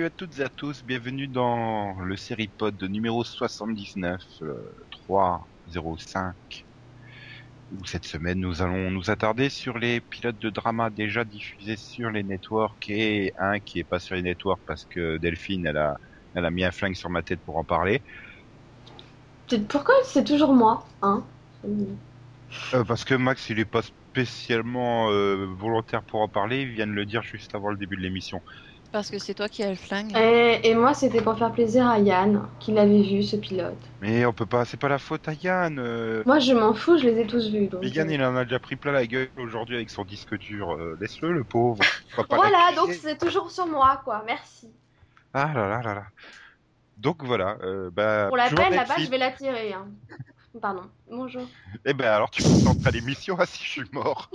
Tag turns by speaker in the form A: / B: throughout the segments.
A: Salut à toutes et à tous, bienvenue dans le série pod numéro 79, euh, 305. Où cette semaine nous allons nous attarder sur les pilotes de drama déjà diffusés sur les networks et un qui est pas sur les networks parce que Delphine elle a, elle a mis un flingue sur ma tête pour en parler.
B: Pourquoi c'est toujours moi, hein?
A: Euh, parce que Max il est pas spécialement euh, volontaire pour en parler, il vient de le dire juste avant le début de l'émission.
C: Parce que c'est toi qui as le flingue.
B: et, et moi, c'était pour faire plaisir à Yann, qui l'avait vu, ce pilote.
A: Mais on peut pas, c'est pas la faute à Yann. euh,
B: Moi, je m'en fous, je les ai tous vus. Donc,
A: Mais Yann,
B: euh,
A: il en a déjà pris plein la gueule aujourd'hui avec son disque dur. Euh, Laisse-le, le pauvre. Pas
B: Voilà,
A: l'accuser.
B: donc c'est toujours sur moi, quoi. Merci.
A: Ah là là là là. Donc voilà. Euh, bah,
B: Pour la
A: toujours
B: peine, la
A: Delphine.
B: balle, je vais la tirer. Hein. Pardon. Bonjour.
A: Eh ben alors tu peux tenter l'émission ah si je suis mort.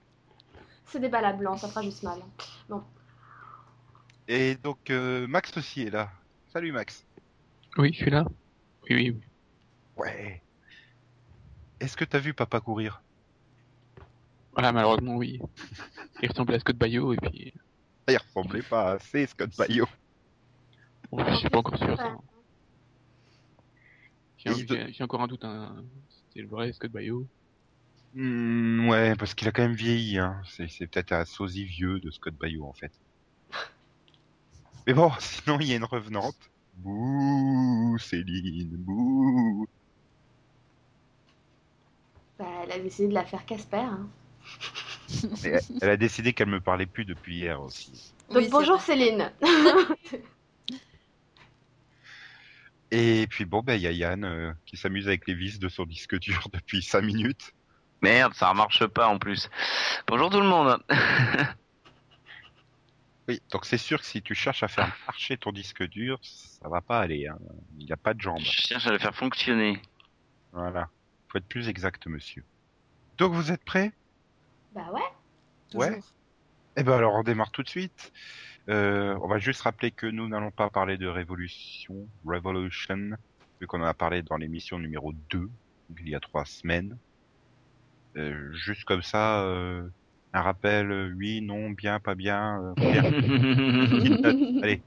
B: C'est des balles à blanc, ça fera juste mal.
A: Et donc euh, Max aussi est là. Salut Max.
D: Oui, je suis là. Oui, oui, oui.
A: Ouais. Est-ce que t'as vu Papa courir?
D: Voilà, malheureusement, oui. Il ressemblait à Scott Bayo et puis.
A: Ah, Il ressemblait pas assez Scott Bayo.
D: Bon, je suis pas encore sûr. Ça. J'ai encore un doute. Hein. C'est le vrai Scott Bayo.
A: Hmm, ouais, parce qu'il a quand même vieilli. Hein. C'est, c'est peut-être un sosie vieux de Scott Bayo en fait. Mais bon, sinon il y a une revenante. Bouh, Céline, bouh.
B: Bah, elle a décidé de la faire Casper. hein.
A: Elle, elle a décidé qu'elle me parlait plus depuis hier aussi.
B: Donc
C: Oui,
B: bonjour
C: vrai.
B: Céline.
A: Et puis bon, ben il y a Yann euh, qui s'amuse avec les vis de son disque dur depuis 5 minutes.
E: Merde, ça marche pas en plus. Bonjour tout le monde.
A: Oui, donc c'est sûr que si tu cherches à faire marcher ton disque dur, ça va pas aller. Hein. Il n'y a pas de jambes.
E: Je cherche à le faire fonctionner.
A: Voilà. Faut être plus exact, monsieur. Donc vous êtes prêts
B: Bah ouais.
A: Ouais.
C: Toujours.
A: Eh ben alors on démarre tout de suite. Euh, on va juste rappeler que nous n'allons pas parler de Révolution, Revolution, vu qu'on en a parlé dans l'émission numéro 2, il y a trois semaines. Euh, juste comme ça, euh, un rappel, euh, oui, non, bien, pas bien, euh, bien. Petite note. Allez.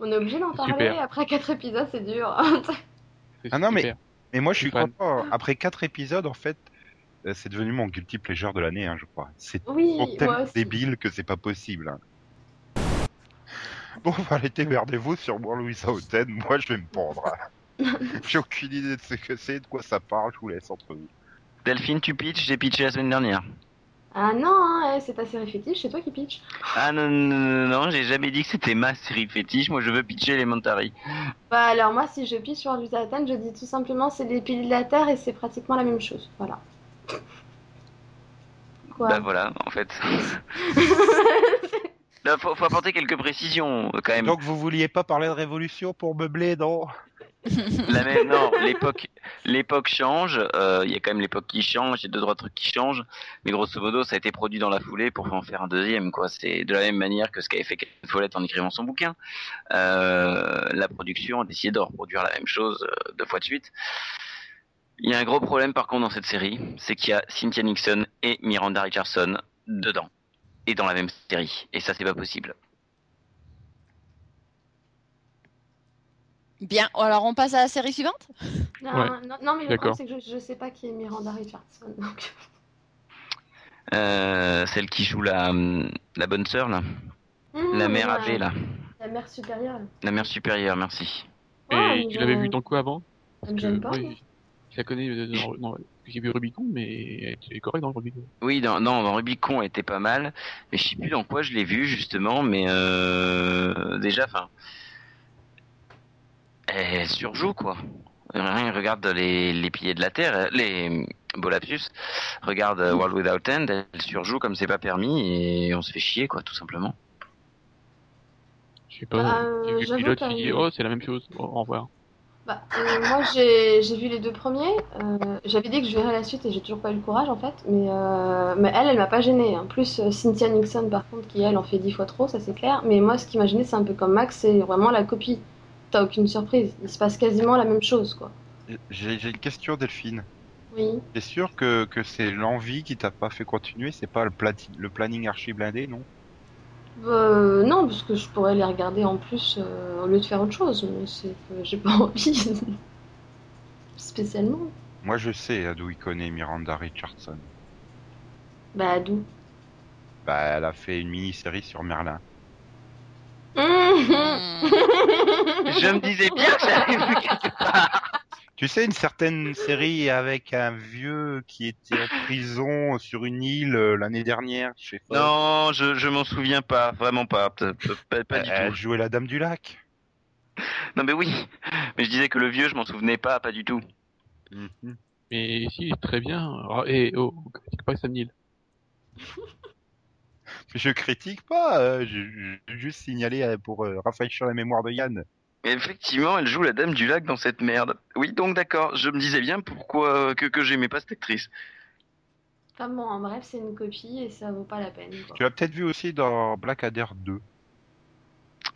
B: On est obligé d'en parler
D: Super.
B: après quatre épisodes, c'est dur.
A: Ah non, mais-
D: super.
A: Et moi je suis content, après quatre épisodes, en fait, euh, c'est devenu mon guilty pleasure de l'année, hein, je crois. C'est
B: oui, moi
A: tellement
B: aussi.
A: débile que c'est pas possible. hein. Bon, allez, démerdez-vous sur moi, Louisa Houghton. Moi, je vais me pendre. hein. J'ai aucune idée de ce que c'est, de quoi ça parle. Je vous laisse entre vous.
E: Delphine, tu pitches, j'ai pitché la semaine dernière.
B: Ah non, hein, eh, c'est ta série fétiche, c'est toi qui pitch.
E: Ah non, non, non, non, j'ai jamais dit que c'était ma série fétiche. Moi, je veux pitcher Elementary.
B: Bah alors moi, si je pitch sur Lusatan, je dis tout simplement c'est des piliers de la Terre et c'est pratiquement la même chose. Voilà. Quoi?
E: Bah voilà, en fait. Là, faut, faut apporter quelques précisions quand même.
A: Donc, vous vouliez pas parler de révolution pour meubler, non
E: La même, non, l'époque, l'époque change. euh, Il y a quand même l'époque qui change. Il y a deux trois trucs qui changent. Mais grosso modo, ça a été produit dans la foulée pour en faire un deuxième. Quoi. C'est de la même manière que ce qu'avait fait Ken Follett en écrivant son bouquin. Euh, la production a décidé de reproduire la même chose euh, deux fois de suite. Il y a un gros problème par contre dans cette série, c'est qu'il y a Cynthia Nixon et Miranda Richardson dedans et dans la même série. Et ça, c'est pas possible.
C: Bien, alors on passe à la série suivante?
B: Non,
D: Ouais.
B: non, non, mais le problème c'est que je, je sais pas qui est Miranda Richardson. Donc...
E: Euh, celle qui joue la, la bonne sœur là, la
B: Mmh,
E: mère âgée là,
B: La mère supérieure.
E: la mère supérieure, merci.
B: Ah,
D: Et tu l'avais vu dans quoi avant?
B: Pas.
D: ouais, je la connais euh, dans, dans- j'ai vu Rubicon, mais elle est correcte dans Rubicon.
E: Oui, dans, non, dans Rubicon elle était pas mal, mais je sais plus dans quoi je l'ai vu justement, mais euh, déjà, enfin, elle surjoue quoi. Rien, regarde les, les piliers de la terre, les beau lapsus, regarde euh, World Without End, elle surjoue comme c'est pas permis et on se fait chier quoi, tout simplement.
D: Je sais pas,
B: Bah,
D: j'ai
B: euh,
D: vu le pilote, j'ai dit, oh, c'est la même chose, au revoir.
B: Bah, euh, moi j'ai vu les deux premiers. Euh, J'avais dit que je verrais la suite et j'ai toujours pas eu le courage en fait. Mais, euh, mais elle, elle m'a pas gênée. En plus, Cynthia Nixon par contre, qui elle en fait dix fois trop, ça c'est clair. Mais moi, ce qui m'a gênée, c'est un peu comme Max, c'est vraiment la copie. T'as aucune surprise. Il se passe quasiment la même chose quoi.
A: J'ai une question, Delphine.
B: Oui.
A: T'es sûr que, que c'est l'envie qui t'a pas fait continuer? C'est pas le, le planning archi blindé, non?
B: Euh, non, parce que je pourrais les regarder en plus euh, au lieu de faire autre chose, mais c'est que j'ai pas envie spécialement.
A: Moi, je sais hein, d'où il connaît Miranda Richardson.
B: Bah d'où?
A: Bah, elle a fait une mini-série sur Merlin.
C: Hmm.
E: Je me disais bien que j'avais vu quelque part.
A: Tu sais, une certaine série avec un vieux qui était en prison sur une île euh, l'année dernière, je sais pas.
E: Non, je, je m'en souviens pas, vraiment pas, pas, pas- pas du
A: Elle
E: tout.
A: jouait la Dame du Lac.
E: Non mais oui, mais je disais que le vieux, je m'en souvenais pas, pas du tout.
A: Mhm.
D: Mais si, très bien. Alors, Et oh, critique pas Sam Neill.
A: Je critique pas, euh, je, je- juste signaler euh, pour euh, rafraîchir la mémoire de Yann.
E: Et effectivement, elle joue la dame du lac dans cette merde. Oui, donc d'accord, je me disais bien pourquoi que, que j'aimais pas cette actrice.
B: Enfin bon, en bref, c'est une copie et ça vaut pas la peine. quoi.
A: Tu l'as peut-être vu aussi dans Blackadder 2.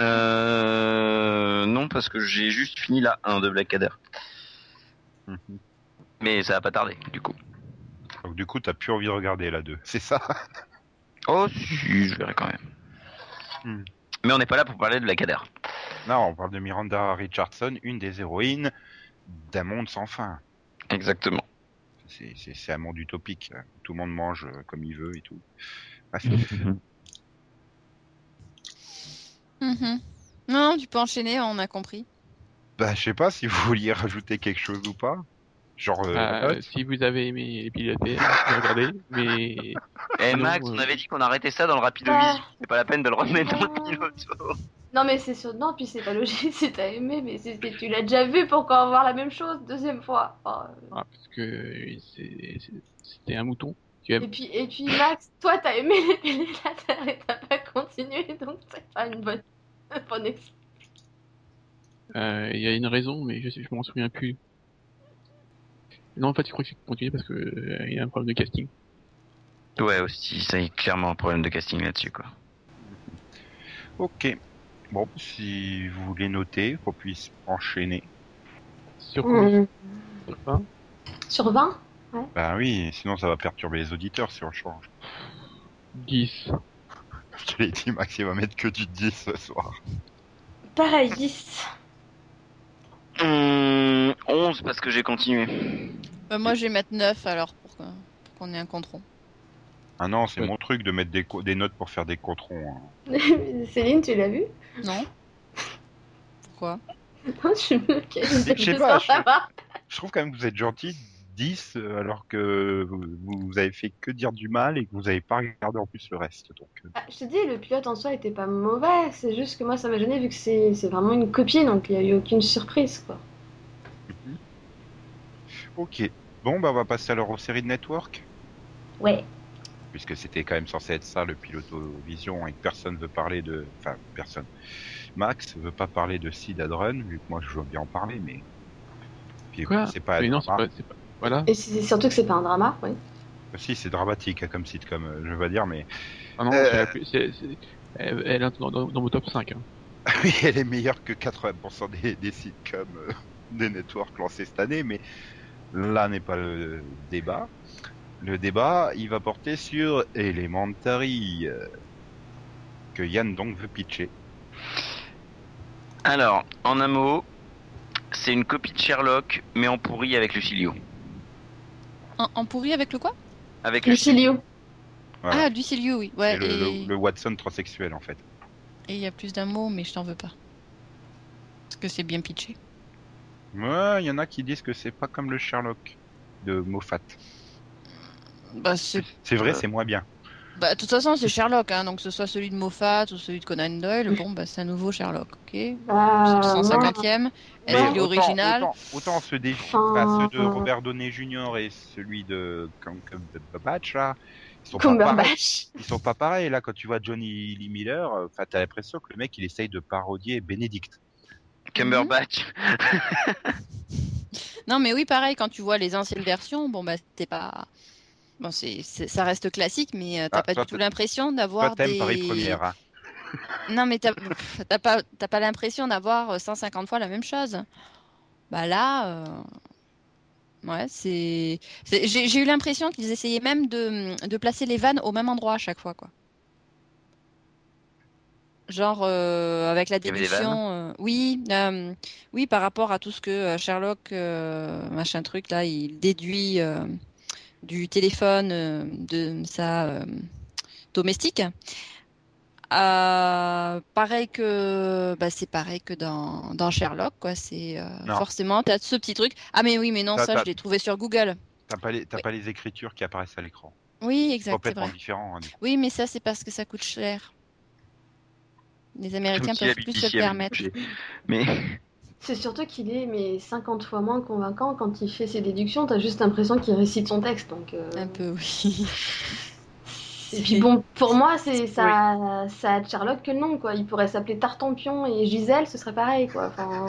E: Euh... Non, parce que j'ai juste fini la 1 de Blackadder.
A: Mhm.
E: Mais ça va pas tarder, du coup.
A: Donc du coup, t'as plus envie de regarder la 2, c'est ça?
E: Oh si, je verrai quand même.
A: Hmm.
E: Mais on n'est pas là pour parler de Blackadder.
A: Non, on parle de Miranda Richardson, une des héroïnes d'un monde sans fin.
E: Exactement.
A: C'est- C'est c'est un monde utopique. hein. Tout le monde mange comme il veut et tout.
C: Mhm. Non, tu peux enchaîner, on a compris.
A: Bah, je sais pas si vous vouliez rajouter quelque chose ou pas. Genre, euh,
D: Euh,
A: note.
D: si vous avez aimé les pilotés, regardez. Mais
E: Et
D: Ah non,
E: Max,
D: euh,
E: on avait dit qu'on arrêtait ça dans le Rapido
B: Ah.
E: Vision. C'est pas la peine de le remettre dans le piloto.
B: Non mais c'est sûr, non, puis c'est pas logique si t'as aimé, mais c'est- c'est- tu l'as déjà vu, pourquoi voir la même chose deuxième fois Oh,
D: ah, parce que c'est- c'est- c'était un mouton. Tu aimes.
B: Et puis, et puis Max, toi t'as aimé les pénétrateurs et t'as pas continué, donc c'est pas une bonne, bonne excuse.
D: Euh, Il y a une raison, mais je, sais, je m'en souviens plus. Non, en fait, je crois qu'il continuer parce que euh, il y a un problème de casting.
E: Ouais, aussi, ça y est clairement un problème de casting là-dessus, quoi.
A: Ok. Bon, si vous voulez noter, qu'on puisse enchaîner.
D: Sur combien Sur vingt
B: Sur 20
A: Bah oui, sinon ça va perturber les auditeurs si on change.
D: 10.
A: Je te l'ai dit, Max, il va mettre que du 10 ce soir.
B: Pareil, 10.
E: Hum, 11 parce que j'ai continué.
C: Bah, moi, je vais mettre 9 alors pour qu'on ait un compte rond.
A: Ah non, c'est
D: Ouais.
A: mon truc de mettre des, co- des notes pour faire des controns. hein.
B: Céline, tu l'as vu?
C: Non Pourquoi?
B: Non, tu me
A: Je sais
B: sans
A: pas, je-
B: savoir.
A: Je trouve quand même que vous êtes gentil, 10, euh, alors que vous, vous avez fait que dire du mal et que vous avez pas regardé en plus le reste. Donc, euh,
B: Ah, je te dis, le pilote en soi était pas mauvais, c'est juste que moi ça m'a gêné vu que c'est c'est vraiment une copie, donc il y a eu aucune surprise quoi.
A: Ok. Bon, bah on va passer alors aux séries de Network,
B: Ouais.
A: puisque c'était quand même censé être ça le piloto vision et que personne veut parler de... Enfin, personne. Max veut pas parler de Seed and Run, vu que moi je veux bien en parler, mais... Puis,
D: Quoi
A: c'est pas...
D: Mais non, c'est
A: drama.
D: pas. Voilà.
B: Et c'est surtout que c'est pas un drama, ouais.
A: Si, c'est dramatique hein, comme sitcom, euh, je veux dire, mais...
D: Ah non,
A: Euh,
D: c'est c'est- elle, elle est dans, dans, dans mon top 5. Hein.
A: Oui, elle est meilleure que 80% des, des sitcoms euh, des networks lancés cette année, mais là n'est pas le débat. Le débat, il va porter sur Elementary, euh, que Yann donc veut pitcher.
E: Alors, en un mot, c'est une copie de Sherlock, mais en pourri avec Lucilio.
C: En, en pourri avec le quoi?
E: Avec Lucilio.
B: Lucilio.
A: Voilà.
C: Ah, Lucilio, oui. Ouais,
A: C'est le,
C: et
A: le- le Watson transsexuel en fait.
C: et il y a plus d'un mot, mais je t'en veux pas. Parce que c'est bien pitché.
A: Ouais, il y en a qui disent que c'est pas comme le Sherlock de Moffat.
C: Bah, c'est...
A: C'est vrai,
E: Euh.
A: c'est moins bien.
C: Bah, de toute façon, c'est Sherlock, hein, donc que ce soit celui de Moffat ou celui de Conan Doyle, bon, bah, c'est un nouveau Sherlock, ok? C'est le
B: moi,
C: 150e. Est-ce
B: Ouais,
C: qu'il est
A: autant,
C: original?
A: Autant, autant ceux, des,
B: Enfin,
A: ceux de
B: euh,
A: Robert Downey Jr. et celui de Cumberbatch là, ils sont pas pareils.
B: Cumberbatch.
A: Ils sont pas pareils là quand tu vois Johnny Lee Miller, euh, t'as l'impression que le mec il essaye de parodier Benedict.
E: Cumberbatch.
C: Non, mais oui, pareil, quand tu vois les anciennes versions, bon, bah, c'est pas. Bon, c'est, c'est- ça reste classique, mais euh, t'as
A: Ah,
C: pas
A: toi,
C: du tout l'impression d'avoir des.
A: Paris Première, hein
C: Non, mais t'as pas, t'as pas l'impression d'avoir euh, 150 fois la même chose. Bah là, euh, ouais, c'est. c'est- J'ai j'ai eu l'impression qu'ils essayaient même de, de placer les vannes au même endroit à chaque fois, quoi. Genre euh, avec la déduction, euh, oui, euh, oui, par rapport à tout ce que Sherlock, machin truc là, il déduit du téléphone de sa domestique. Pareil que, bah, c'est pareil que dans, dans Sherlock, quoi. C'est forcément, t'as ce petit truc. Ah mais oui, mais non, ça je l'ai trouvé sur Google.
A: T'as pas les, t'as pas les écritures qui apparaissent à l'écran.
C: Oui, exact, c'est
A: Complètement différent. hein.
C: Oui, mais ça c'est parce que ça coûte cher. Les Américains peuvent plus se permettre.
E: Mais
B: C'est surtout qu'il est mais 50 fois moins convaincant quand il fait ses déductions. T'as juste l'impression qu'il récite son texte. Donc, euh,
C: Un peu, oui.
B: Et puis bon, pour moi, c'est ça, ça a de Sherlock que le nom, quoi. Il pourrait s'appeler Tartampion et Gisèle, ce serait pareil, quoi. Enfin,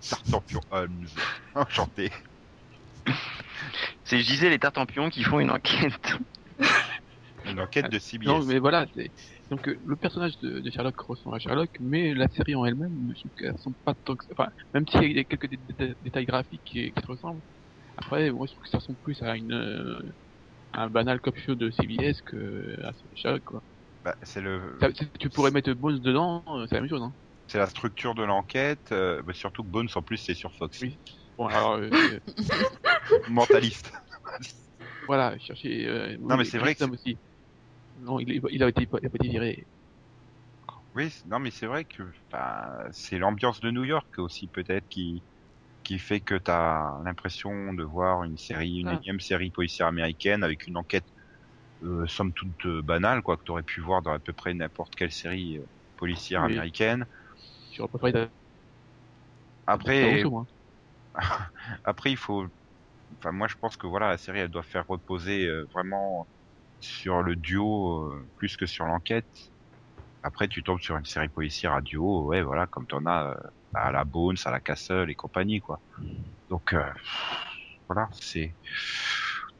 A: Tartampion Holmes. Enchanté.
E: c'est Gisèle et Tartampion qui font une enquête.
A: Une enquête de CBS.
D: Non, mais voilà. Donc euh, le personnage de, de Sherlock ressemble à Sherlock, mais la série en elle-même, je trouve qu'elle ressemble pas tant que ça. Enfin, même s'il y a quelques dé- dé- détails graphiques qui, qui se ressemblent. Après, moi, je trouve que ça ressemble plus à une euh, un banal cop show de CBS que à Sherlock, quoi.
A: Bah, c'est le,
D: Ça- tu pourrais mettre Bones dedans, euh, c'est la même chose, hein.
A: c'est la structure de l'enquête. euh, bah, surtout que Bones en plus c'est sur Fox.
D: Oui. Bon, alors, euh, euh,
A: Mentaliste.
D: voilà, chercher. Euh,
A: Non, mais c'est vrai que
D: aussi. Non, il, il a été, il a pas été viré.
A: Oui, non, mais c'est vrai que bah, c'est l'ambiance de New York aussi peut-être qui qui fait que t'as l'impression de voir une série, une
D: Ah.
A: énième série policière américaine avec une enquête euh, somme toute euh, banale, quoi, que t'aurais pu voir dans à peu près n'importe quelle série euh, policière
D: Oui.
A: américaine.
D: D'avoir
A: Après,
D: moi.
A: après il faut, enfin moi je pense que voilà la série elle doit faire reposer vraiment sur le duo euh, plus que sur l'enquête. Après tu tombes sur une série policière à duo, ouais voilà comme t'en as euh, à la Bones, à la Castle et compagnie quoi. Donc euh, voilà c'est,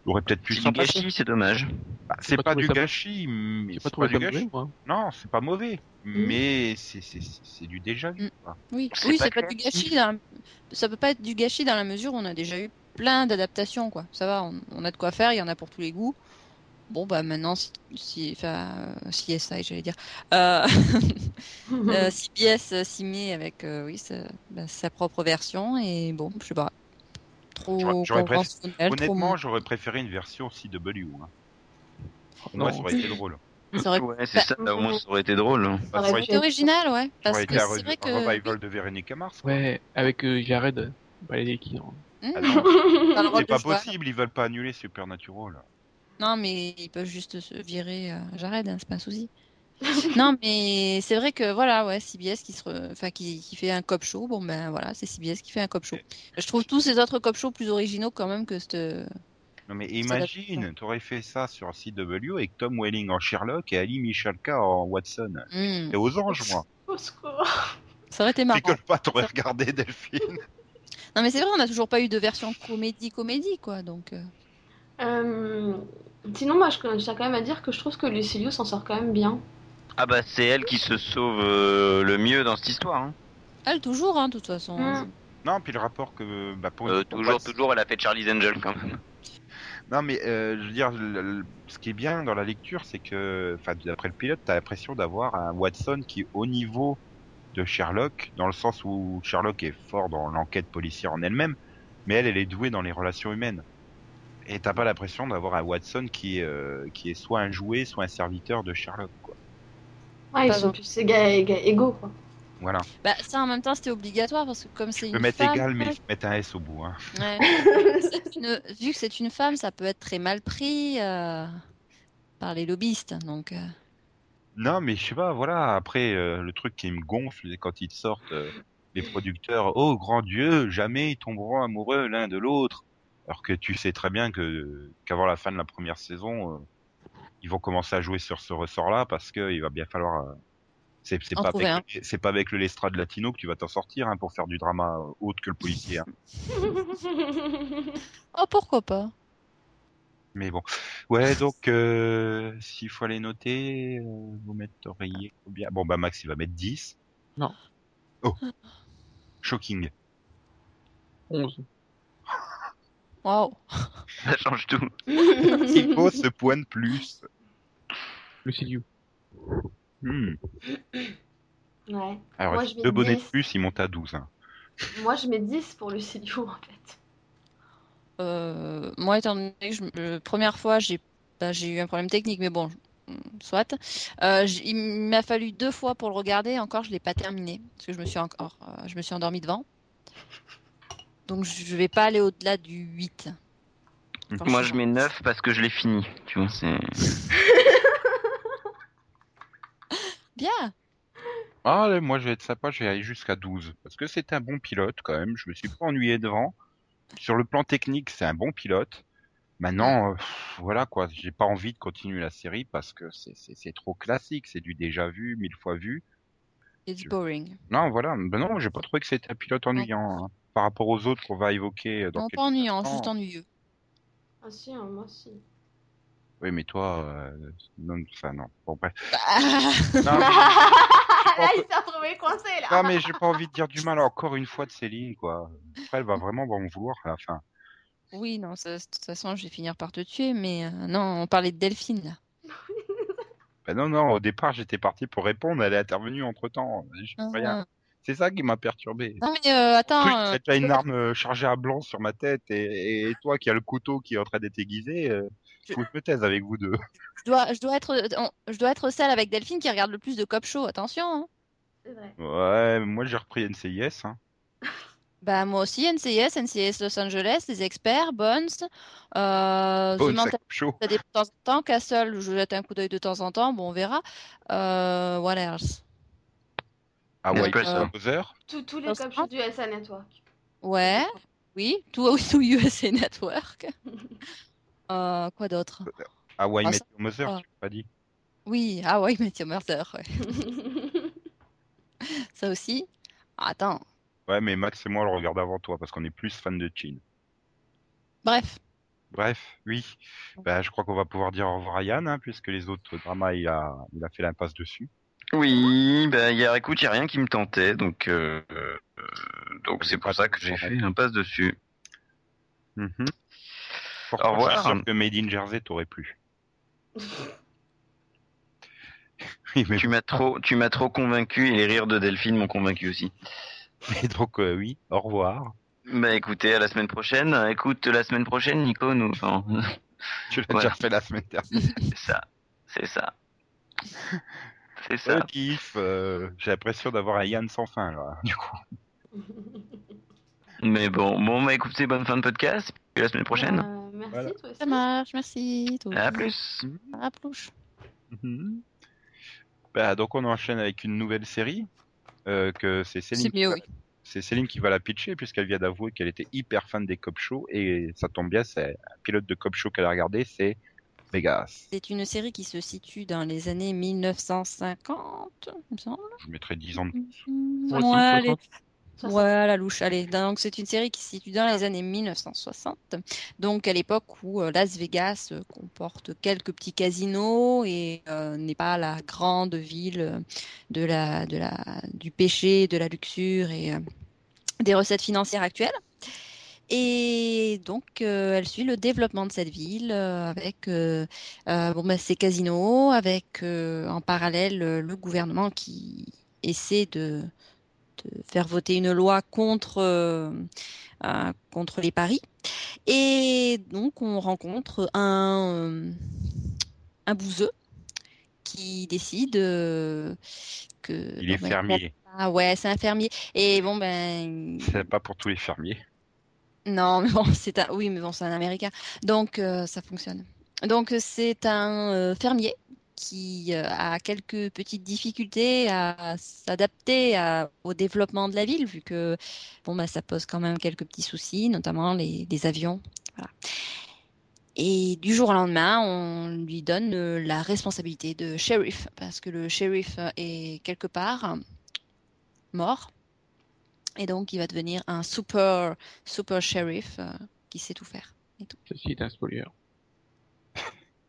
A: on aurait peut-être pu
E: C'est
A: s'en
E: du gâchis, c'est dommage.
A: Bah, c'est
D: pas
A: pas, du gâchis, mais c'est
D: pas trouvé
A: du gâchis.
D: mauvais.
A: Non, c'est pas mauvais, mais c'est c'est c'est c'est du déjà vu.
C: Mm.
A: quoi.
C: Oui,
E: C'est
C: oui,
E: pas
C: c'est pas du gâchis. Dans... Ça peut pas être du gâchis dans la mesure où on a déjà eu plein d'adaptations, quoi. Ça va, on, on a de quoi faire, il y en a pour tous les goûts. Bon, bah maintenant, si, si, enfin, euh, CSI, j'allais dire. Euh, euh, CBS euh, s'y met avec, euh, oui, sa, bah, sa propre version et bon, je sais pas. Trop
A: Honnêtement, j'aurais préféré une version CW. Hein.
D: Non.
A: Ça aurait été drôle.
C: Ça aurait
E: Ouais, c'est
C: Bah,
E: ça, au moins ça aurait été drôle. hein.
B: Ça
A: Ça
B: aurait
C: été original, ouais.
A: Ça
C: Parce
A: aurait
C: que
A: été un,
C: c'est
A: un revival de Véronica Mars. quoi.
D: Ouais, avec euh, Jared hein.
A: Ah c'est pas possible, ils veulent pas annuler Supernatural.
C: Non, mais ils peuvent juste se virer euh, Jared, hein, c'est pas un souci. non, mais c'est vrai que voilà, ouais, CBS qui se, re- enfin qui, qui fait un cop show, bon ben voilà, c'est CBS qui fait un cop show. Je trouve tous ces autres cop shows plus originaux quand même que cette.
A: Non mais imagine, t'aurais fait ça sur CW avec Tom Welling en Sherlock et Ali Michalka en Watson.
C: Hmm,
A: Et aux anges, moi.
B: Au secours.
C: ça aurait été marrant.
A: Rigole pas, t'aurais regardé Delphine.
C: Non, mais c'est vrai, on n'a toujours pas eu de version comédie-comédie, quoi, donc. euh,
B: Euh, Sinon, moi, je, tiens quand même à dire que je trouve que Lucilio s'en sort quand même bien.
E: Ah bah c'est elle qui se sauve euh, le mieux dans cette histoire. Hein.
C: Elle, toujours, hein, de toute façon.
B: Mm.
A: Non, puis le rapport que... Bah, pour,
E: Euh, toujours, toujours, elle a fait Charlie's Angel quand même.
A: Non mais euh, je veux dire, le- le- ce qui est bien dans la lecture, c'est que, enfin, d'après le pilote, t'as l'impression d'avoir un Watson qui est au niveau de Sherlock, dans le sens où Sherlock est fort dans l'enquête policière en elle-même, mais elle, elle est douée dans les relations humaines. Et t'as pas l'impression d'avoir un Watson qui est, euh, qui est soit un jouet, soit un serviteur de Sherlock, quoi.
B: Ouais, ils sont plus éga- éga- égaux, quoi.
A: Voilà.
C: Bah, ça, en même temps, c'était obligatoire parce que comme c'est une
A: mettre
C: femme.
A: égal, mais mettre un S au bout, hein.
C: ouais, une- vu que c'est une femme, ça peut être très mal pris euh, par les lobbyistes, donc. euh,
A: Non, mais je sais pas, voilà, après, euh, le truc qui me gonfle, c'est quand ils sortent, euh, les producteurs, oh grand Dieu, jamais ils tomberont amoureux l'un de l'autre. Alors que tu sais très bien que qu'avant la fin de la première saison, euh, ils vont commencer à jouer sur ce ressort-là parce que il va bien falloir. euh, c'est pas avec, c'est pas avec le Lestrade latino que tu vas t'en sortir hein, pour faire du drama euh, autre que le policier. hein.
C: Oh, pourquoi pas?
A: Mais bon, ouais, donc euh, s'il faut aller noter, euh, vous metteriez combien? Bon bah Max il va mettre 10.
D: Non.
A: Oh, shocking.
D: 11.
C: Waouh!
E: Ça change tout.
A: Il faut ce point de plus.
D: Luciliu.
A: Hmm.
B: Ouais.
A: Alors,
B: Moi, je mets
A: deux bonnets de
B: 10.
A: plus, ils montent à 12. hein.
B: Moi, je mets 10 pour Lucidio, en fait.
C: Euh, moi, étant donné que je, euh, première fois, j'ai bah, j'ai eu un problème technique, mais bon, mm, soit. Euh, j- il m'a fallu deux fois pour le regarder. Encore, je l'ai pas terminé parce que je me suis encore, euh, je me suis endormie devant. Donc, je vais pas aller au-delà du 8. Enfin,
E: Moi,
C: je
E: mets 9 parce que je l'ai fini. Tu vois, c'est.
C: Bien.
A: Ah, là, moi, je vais être sympa, je vais aller jusqu'à 12. Parce que c'est un bon pilote, quand même. Je me suis pas ennuyé devant. Sur le plan technique, c'est un bon pilote. Maintenant, euh, voilà, quoi. J'ai pas envie de continuer la série parce que c'est- trop classique. C'est du déjà vu, mille fois vu.
C: It's
A: Je-
C: boring.
A: Non, voilà. Ben non, j'ai pas trouvé que c'était un pilote ennuyant. hein. Par rapport aux autres qu'on va évoquer euh, dans
C: Non, pas ennuyant,
A: instants.
C: juste ennuyeux.
B: Ah si, hein, moi aussi.
A: Oui, mais toi, euh, non, ça, non. Bon, bref.
C: Bah,
A: Non, mais,
B: là, il s'est retrouvé coincé, là.
A: non, mais j'ai pas envie de dire du mal encore une fois de Céline, quoi. Après, elle va vraiment m'en vouloir à la fin.
C: oui, non, ça- de toute façon, je vais finir par te tuer, mais euh, non, on parlait de Delphine là.
A: Ben non, non, au départ, j'étais parti pour répondre, elle est intervenue entre temps. Rien.
C: Ah.
A: C'est ça qui m'a perturbé.
C: Non, mais euh, attends, euh,
A: t'as une arme euh, chargée à blanc sur ma tête et, et toi qui as le couteau qui est en train d'être aiguisé, euh,
C: Je-
A: faut que je me taise avec vous deux.
C: je dois, je dois être, on- je dois être celle avec Delphine qui regarde le plus de cop show. Attention. hein.
B: C'est vrai.
A: Ouais, moi j'ai repris NCIS. Hein.
C: Bah moi aussi, NCIS, NCIS Los Angeles, les experts, Bones, euh,
A: Bon,
C: The
A: ça
C: Mental
A: coupe chaud.
C: de temps en temps, Castle, je jette un coup d'œil de temps en temps, bon on verra. Euh, what else?
A: Ah ouais,
E: Espresso.
A: Mother.
B: Tous tous les shows du SA Network.
C: Ouais, oui, tout, tout USA Network. Euh, quoi d'autre?
A: Hawaii
C: Ah,
A: Met
C: ça-
A: Your Mother,
C: ah.
A: tu l'as pas dit.
C: Oui, ah ouais, Met Your Murder, ouais. Ça aussi? Attends,
A: Ouais, mais Max et moi on le regarde avant toi parce qu'on est plus fan de Chin.
C: bref.
A: Bref, oui. Bah, je crois qu'on va pouvoir dire au revoir à Yann, hein, puisque les autres dramas, il a, il a fait l'impasse dessus.
E: Oui, bah hier, écoute, y a rien qui me tentait, donc euh, euh, donc c'est pour ça que j'ai fait un passe dessus.
A: Mhm.
E: Au
A: Pourtant, je suis
E: revoir.
A: sûr que Made in Jersey t'aurait plu.
E: Tu m'as trop, tu m'as trop convaincu et les rires de Delphine m'ont convaincu aussi.
A: mais donc, euh, oui, au revoir.
E: Bah écoutez, à la semaine prochaine. Écoute, la semaine prochaine, Nico, nous, enfin,
A: Tu l'as
E: Ouais.
A: déjà fait la semaine dernière.
E: c'est ça, c'est ça, c'est ça.
A: Le kiff, euh, j'ai l'impression d'avoir un Yann sans fin, là, du coup.
E: Mais bon, bon, bah écoutez, bonne fin de podcast. Et à la semaine prochaine.
B: Euh, merci,
A: Voilà.
B: toi aussi.
C: Ça marche, merci. toi
E: À
C: aussi.
E: plus.
C: À plus.
A: Mhm. Bah, donc on enchaîne avec une nouvelle série, euh, que c'est Céline,
C: C'est
A: qui
C: oui.
A: Céline qui va la pitcher puisqu'elle vient d'avouer qu'elle était hyper fan des cop shows et ça tombe bien, c'est un pilote de cop show qu'elle a regardé, c'est Vegas.
C: C'est une série qui se situe dans les années 1950, il me semble.
A: Je mettrais 10 ans de...
C: Ouais,
D: Moi aussi,
C: allez.
D: 60.
B: Soixante.
C: Ouais, la louche. Allez, donc c'est une série qui se situe dans les années 1960, donc à l'époque où euh, Las Vegas euh, comporte quelques petits casinos et euh, n'est pas la grande ville de la, de la, du péché, de la luxure et euh, des recettes financières actuelles. Et donc, euh, elle suit le développement de cette ville euh, avec euh, bon, bah, ses casinos, avec en parallèle le gouvernement qui essaie de, de faire voter une loi contre, contre les paris. Et donc, on rencontre un, un bouseux qui décide que.
A: Il est fermier,
C: Ah ouais, c'est un fermier. Et bon, ben.
A: c'est pas pour tous les fermiers.
C: Non, mais bon, c'est un, oui, mais bon, c'est un Américain, donc euh, ça fonctionne. Donc euh, c'est un euh, fermier qui a quelques petites difficultés à s'adapter au développement de la ville, vu que bon, bah, ça pose quand même quelques petits soucis, notamment les, avions. Et du jour au lendemain, on lui donne la responsabilité de shérif, parce que le shérif est quelque part mort. Et donc, il va devenir un super, super shérif euh, qui sait tout faire.
D: Ceci est un spoiler.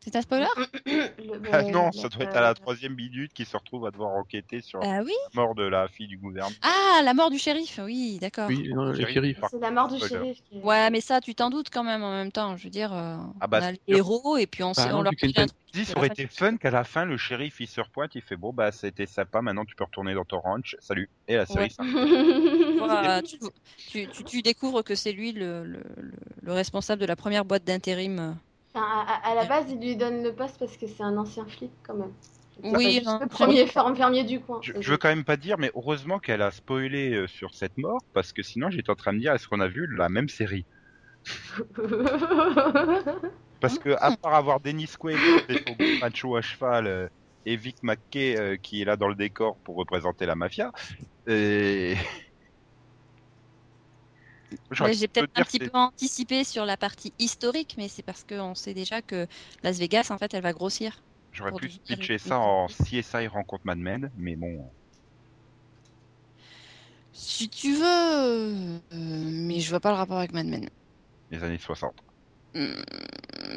C: C'est un spoiler
B: Le-
A: Ah
B: le-
A: non, ça doit être
B: euh,
A: à la troisième minute qu'il se retrouve à devoir enquêter sur la
C: Ah oui
A: mort de la fille du gouvernement.
C: Ah, la mort du shérif, oui, d'accord.
D: Oui, non, le
A: Shérif.
D: shérif.
B: C'est la mort du
A: Spoiler.
B: shérif. Qui est-
C: Ouais, mais ça, tu t'en doutes quand même en même temps. Je veux dire, euh,
A: Ah bah,
C: on a
A: c'est
C: les héros et puis on, sait,
D: Bah non,
C: on leur file un truc.
A: Dis, ça aurait été fun qu'à la fin, le shérif il se repointe, il fait bon bah c'était sympa, maintenant tu peux retourner dans ton ranch, salut. Et la série
C: Ouais. Voilà, tu, tu, tu- tu découvres que c'est lui le, le, le- le responsable de la première boîte d'intérim.
B: Enfin, à, la base, il lui donne le poste parce que c'est un ancien flic quand même.
C: Oui, non.
B: le premier fermier du coin.
A: Je, je veux quand même pas dire, mais heureusement qu'elle a spoilé euh, sur cette mort, parce que sinon j'étais en train de me dire est-ce qu'on a vu la même série? Parce que à part avoir Dennis Quaid macho à cheval euh, et Vic McKay euh, qui est là dans le décor pour représenter la mafia, et...
C: J'ai peut-être un petit peu anticipé sur la partie historique, mais c'est parce qu'on sait déjà que Las Vegas, en fait, elle va grossir.
A: J'aurais pu pitcher ça en CSI rencontre Mad Men, mais bon.
C: Si tu veux, euh, mais je vois pas le rapport avec Mad Men.
A: les années 60.
C: Hum,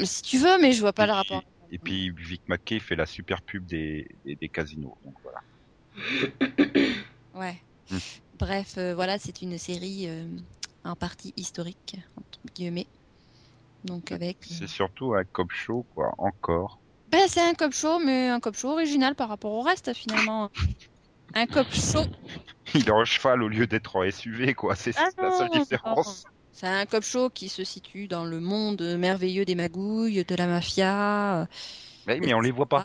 C: Si tu veux, mais je vois pas
A: Et
C: le
A: puis-
C: rapport.
A: Et puis Vic McKay fait la super pub des, des, des casinos. Donc voilà.
C: Ouais.
A: Hmm.
C: Bref, euh, voilà, c'est une série euh, en partie historique, entre guillemets. Donc avec. euh,
A: C'est surtout un cop show, quoi, encore.
C: Ben, c'est un cop show, mais un cop show original par rapport au reste, finalement. un cop show.
A: Il est en cheval au lieu d'être en SUV, quoi. C'est
C: Ah
A: la seule différence.
C: C'est un cop show qui se situe dans le monde merveilleux des magouilles, de la mafia. euh,
A: Mais, mais on les voit pas.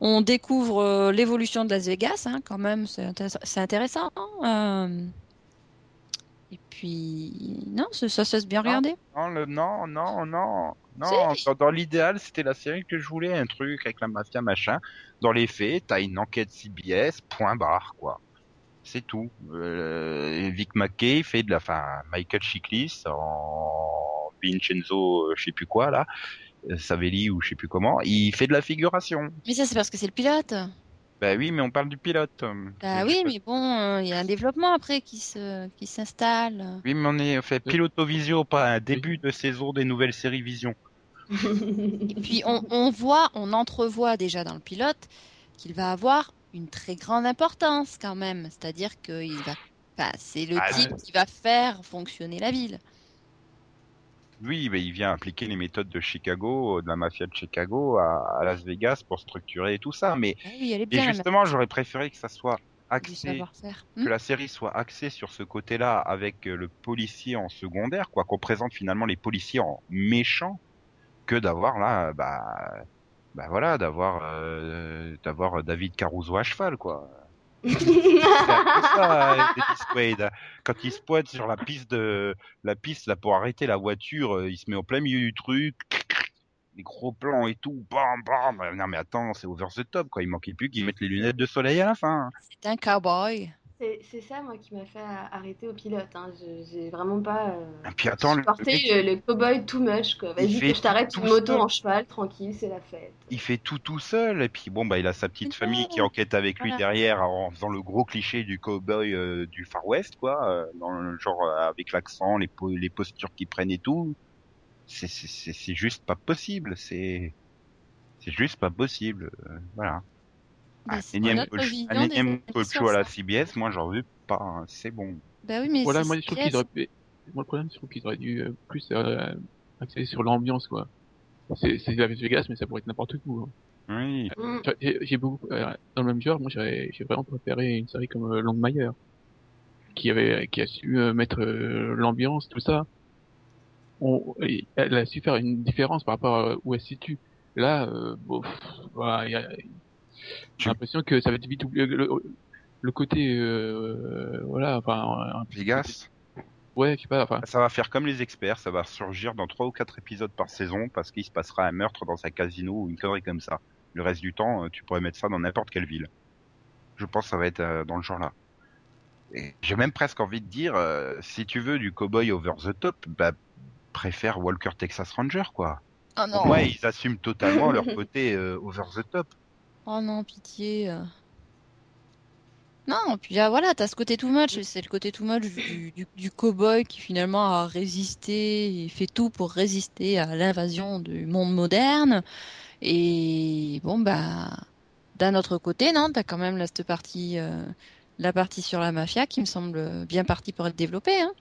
C: On découvre euh, l'évolution de Las Vegas, hein, quand même, c'est intéressant. hein, euh. Et puis, non, ça, ça se bien regarder.
A: Non, le, non, non, non. Dans, dans l'idéal, c'était la série que je voulais, un truc avec la mafia, machin. Dans les faits, t'as une enquête CBS, point barre, quoi. C'est tout. Euh, Vic McKay fait de la, enfin, Michael Chiklis en Vincenzo, euh, je sais plus quoi, là, euh, Savelli ou je sais plus comment, il fait de la figuration.
C: Mais ça, c'est parce que c'est le pilote.
A: Bah oui, mais on parle du pilote.
C: Bah oui, mais bon, euh, il y a un développement après qui se, qui s'installe.
A: Oui, mais on est fait piloto-visio, pas un début de saison des nouvelles séries Vision.
C: Et puis on, on voit, on entrevoit déjà dans le pilote qu'il va avoir une très grande importance quand même. C'est-à-dire qu'il va, enfin, c'est le
A: Ah,
C: type qui va faire fonctionner la ville.
A: Oui, mais il vient appliquer les méthodes de Chicago, de la mafia de Chicago à, à Las Vegas pour structurer tout ça. Mais
C: Ah oui, elle est
A: et
C: bien la
A: justement, j'aurais préféré que ça soit axé, que la série soit axée sur ce côté-là avec euh, le policier en secondaire, quoi, qu'on présente finalement les policiers en méchants, que d'avoir là, bah, bah voilà, d'avoir, euh, d'avoir David Caruso à cheval, quoi. Ça, Dennis Quaid. Quand il se pointe sur la piste de la piste là pour arrêter la voiture, euh, il se met au plein milieu du truc, les gros plans et tout, bam bam. Non mais attends, c'est over the top quoi. Il manquait plus qu'ils mettent les lunettes de soleil à la fin.
C: C'est un cowboy.
B: C'est ça, moi, qui m'a fait arrêter au pilote. Hein. J'ai vraiment pas euh,
A: Et puis attends, le, mec,
B: le, le cowboy too much. Vas-y, que je t'arrête une moto
A: seul.
B: en cheval, tranquille, c'est la fête.
A: il fait tout tout seul et puis bon bah il a sa petite famille qui enquête avec lui
C: Voilà.
A: derrière en faisant le gros cliché du cowboy euh, du Far West quoi, euh, dans le genre euh, avec l'accent, les po- les postures qu'ils prennent et tout. C'est juste pas possible. C'est c'est juste pas possible. euh, voilà.
C: Bah,
A: Un énième
C: vision
A: un énième show à la
C: 60.
A: CBS, moi j'en veux pas. hein, C'est bon.
C: Bah oui, mais
D: Voilà, moi, je trouve qu'ils auraient Moi, le problème, je trouve qu'ils auraient dû euh, plus euh, axer sur l'ambiance, quoi. C'est c'est Las Vegas, mais ça pourrait être n'importe où. hein.
A: Oui.
D: Vois, J'ai j'ai beaucoup, euh, dans le même genre, moi, j'ai vraiment préféré une série comme euh, Longmire, qui avait, qui a su euh, mettre euh, l'ambiance, tout ça. On, elle a su faire une différence par rapport à où elle se situe. Là, euh, bon, pff, voilà, il y a- j'ai l'impression que ça va être vite oublié. Le, le côté, euh, voilà, enfin, un-
A: Vegas.
D: ouais, je sais pas, enfin,
A: Ça va faire comme les experts, ça va surgir dans trois ou quatre épisodes par saison parce qu'il se passera un meurtre dans un casino ou une connerie comme ça. Le reste du temps, euh, tu pourrais mettre ça dans n'importe quelle ville. Je pense que ça va être euh, dans le genre là. J'ai même presque envie de dire, euh, si tu veux du cowboy over the top, bah préfère Walker Texas Ranger quoi.
C: Oh non.
A: Pour moi, ils assument totalement leur côté euh, over the top.
C: Oh non, pitié. euh. Non, puis là, voilà, t'as ce côté too much, c'est le côté too much du, cow-boy qui finalement a résisté fait tout pour résister à l'invasion du monde moderne. Et bon, bah, d'un autre côté, non, t'as quand même là, cette partie, euh, la partie sur la mafia qui me semble bien partie pour être développée. Hein.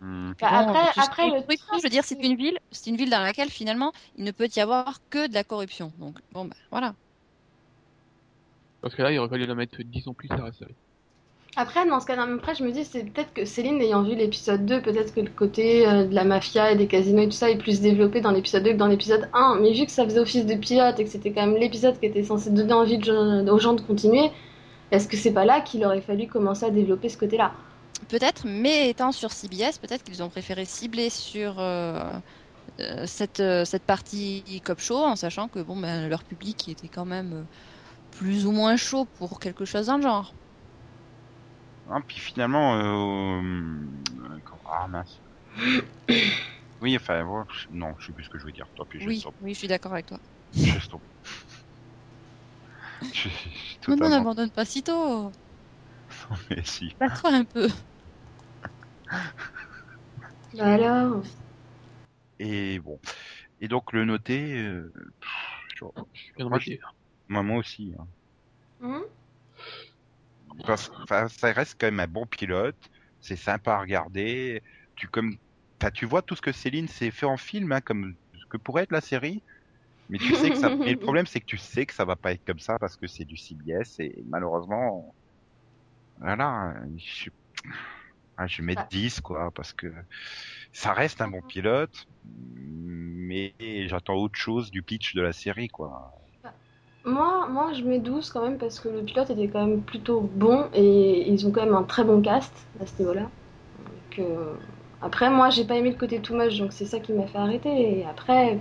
A: Hmm.
B: Bah, après, après le truc,
C: je veux dire, c'est une ville, c'est une ville dans laquelle finalement il ne peut y avoir que de la corruption. Donc bon, bah voilà.
D: Parce que là, il aurait fallu la mettre 10 ans plus tard, la série.
B: Après, dans ce cas, après, je me dis, c'est peut-être que Céline, ayant vu l'épisode 2, peut-être que le côté euh, de la mafia et des casinos et tout ça est plus développé dans l'épisode 2 que dans l'épisode 1. Mais vu que ça faisait office de pilote et que c'était quand même l'épisode qui était censé donner envie de- aux gens de continuer, est-ce que c'est pas là qu'il aurait fallu commencer à développer ce côté-là?
C: Peut-être, mais étant sur CBS, peut-être qu'ils ont préféré cibler sur euh, euh, cette, euh, cette partie cop show, en sachant que bon, ben, leur public était quand même plus ou moins chaud pour quelque chose dans le genre.
A: Ah, puis finalement, euh, euh, ah mince. Oui, enfin, ouais, je- non, je sais plus ce que je veux dire. Tant pis, je
C: Oui,
A: stop.
C: oui, je suis d'accord avec toi.
A: Je stop. Je suis
C: Mais non,
A: totalement.
C: n'abandonne pas si tôt.
A: Mais si.
C: Bats-toi un peu.
B: Bah alors?
A: Et bon. Et donc le noter, euh, pff, Moi, moi, moi aussi. hein. Parce- enfin, ça reste quand même un bon pilote. C'est sympa à regarder. Tu comme, enfin, tu vois tout ce que Céline s'est fait en film, hein, comme ce que pourrait être la série. Mais tu sais que ça. Mais le problème, c'est que tu sais que ça va pas être comme ça parce que c'est du CBS et malheureusement, voilà. Je, ah, je vais mettre
B: Ah.
A: 10 quoi parce que ça reste un bon pilote, mais j'attends autre chose du pitch de la série quoi.
B: Moi, moi, je mets 12 quand même parce que le pilote était quand même plutôt bon et ils ont quand même un très bon cast à ce niveau-là. Euh, Après, moi, j'ai pas aimé le côté too much, donc c'est ça qui m'a fait arrêter. Et après,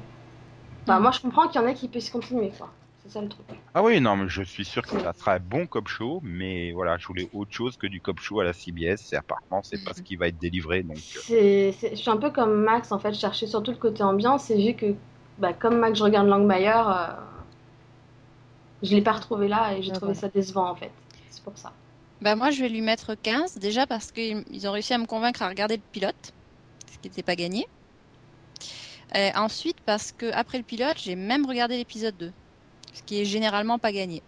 B: bah, moi, je comprends qu'il y en a qui puissent continuer, quoi. C'est ça le truc.
A: Ah oui, non, mais je suis sûr que ça sera un bon cop show, mais voilà, je voulais autre chose que du cop show à la CBS, et apparemment, c'est pas ce qui va être délivré, donc... euh,
B: C'est, c'est- je suis un peu comme Max, en fait, je cherchais surtout le côté ambiance et vu que, bah, comme Max, je regarde Langmayer, euh, je l'ai pas retrouvé là et j'ai
C: Ah,
B: trouvé ça décevant, en fait. C'est pour ça.
C: Bah moi je vais lui mettre 15 déjà parce qu'ils ils ont réussi à me convaincre à regarder le pilote, ce qui n'était pas gagné. Et ensuite parce que après le pilote j'ai même regardé l'épisode 2, ce qui est généralement pas gagné.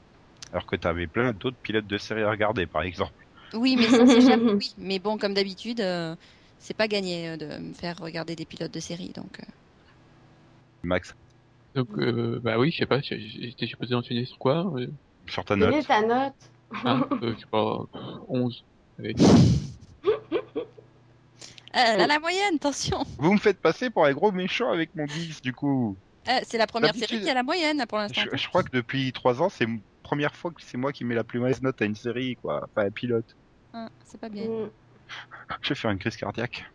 A: Alors que t'avais plein d'autres pilotes de série à regarder, par exemple.
C: Oui mais ça c'est jamais oui. Mais bon comme d'habitude euh, c'est pas gagné euh, de me faire regarder des pilotes de série donc. euh.
A: Max,
D: Donc, euh, bah oui, je sais pas, j'étais supposé enchaîner sur quoi
A: sur ta
B: Quelle
A: note.
B: est ta note
D: hein, euh, Je sais pas, 11. Avec...
C: Euh, là, la moyenne attention.
A: Vous me faites passer pour un gros méchant avec mon 10, du coup.
C: Euh, c'est la première série qui a la moyenne pour l'instant.
A: Je, je crois que depuis 3 ans, c'est la première fois que c'est moi qui mets la plus mauvaise note à une série, quoi. Enfin, un pilote.
C: Hein, c'est pas bien.
B: Mm.
A: Je vais faire une crise cardiaque.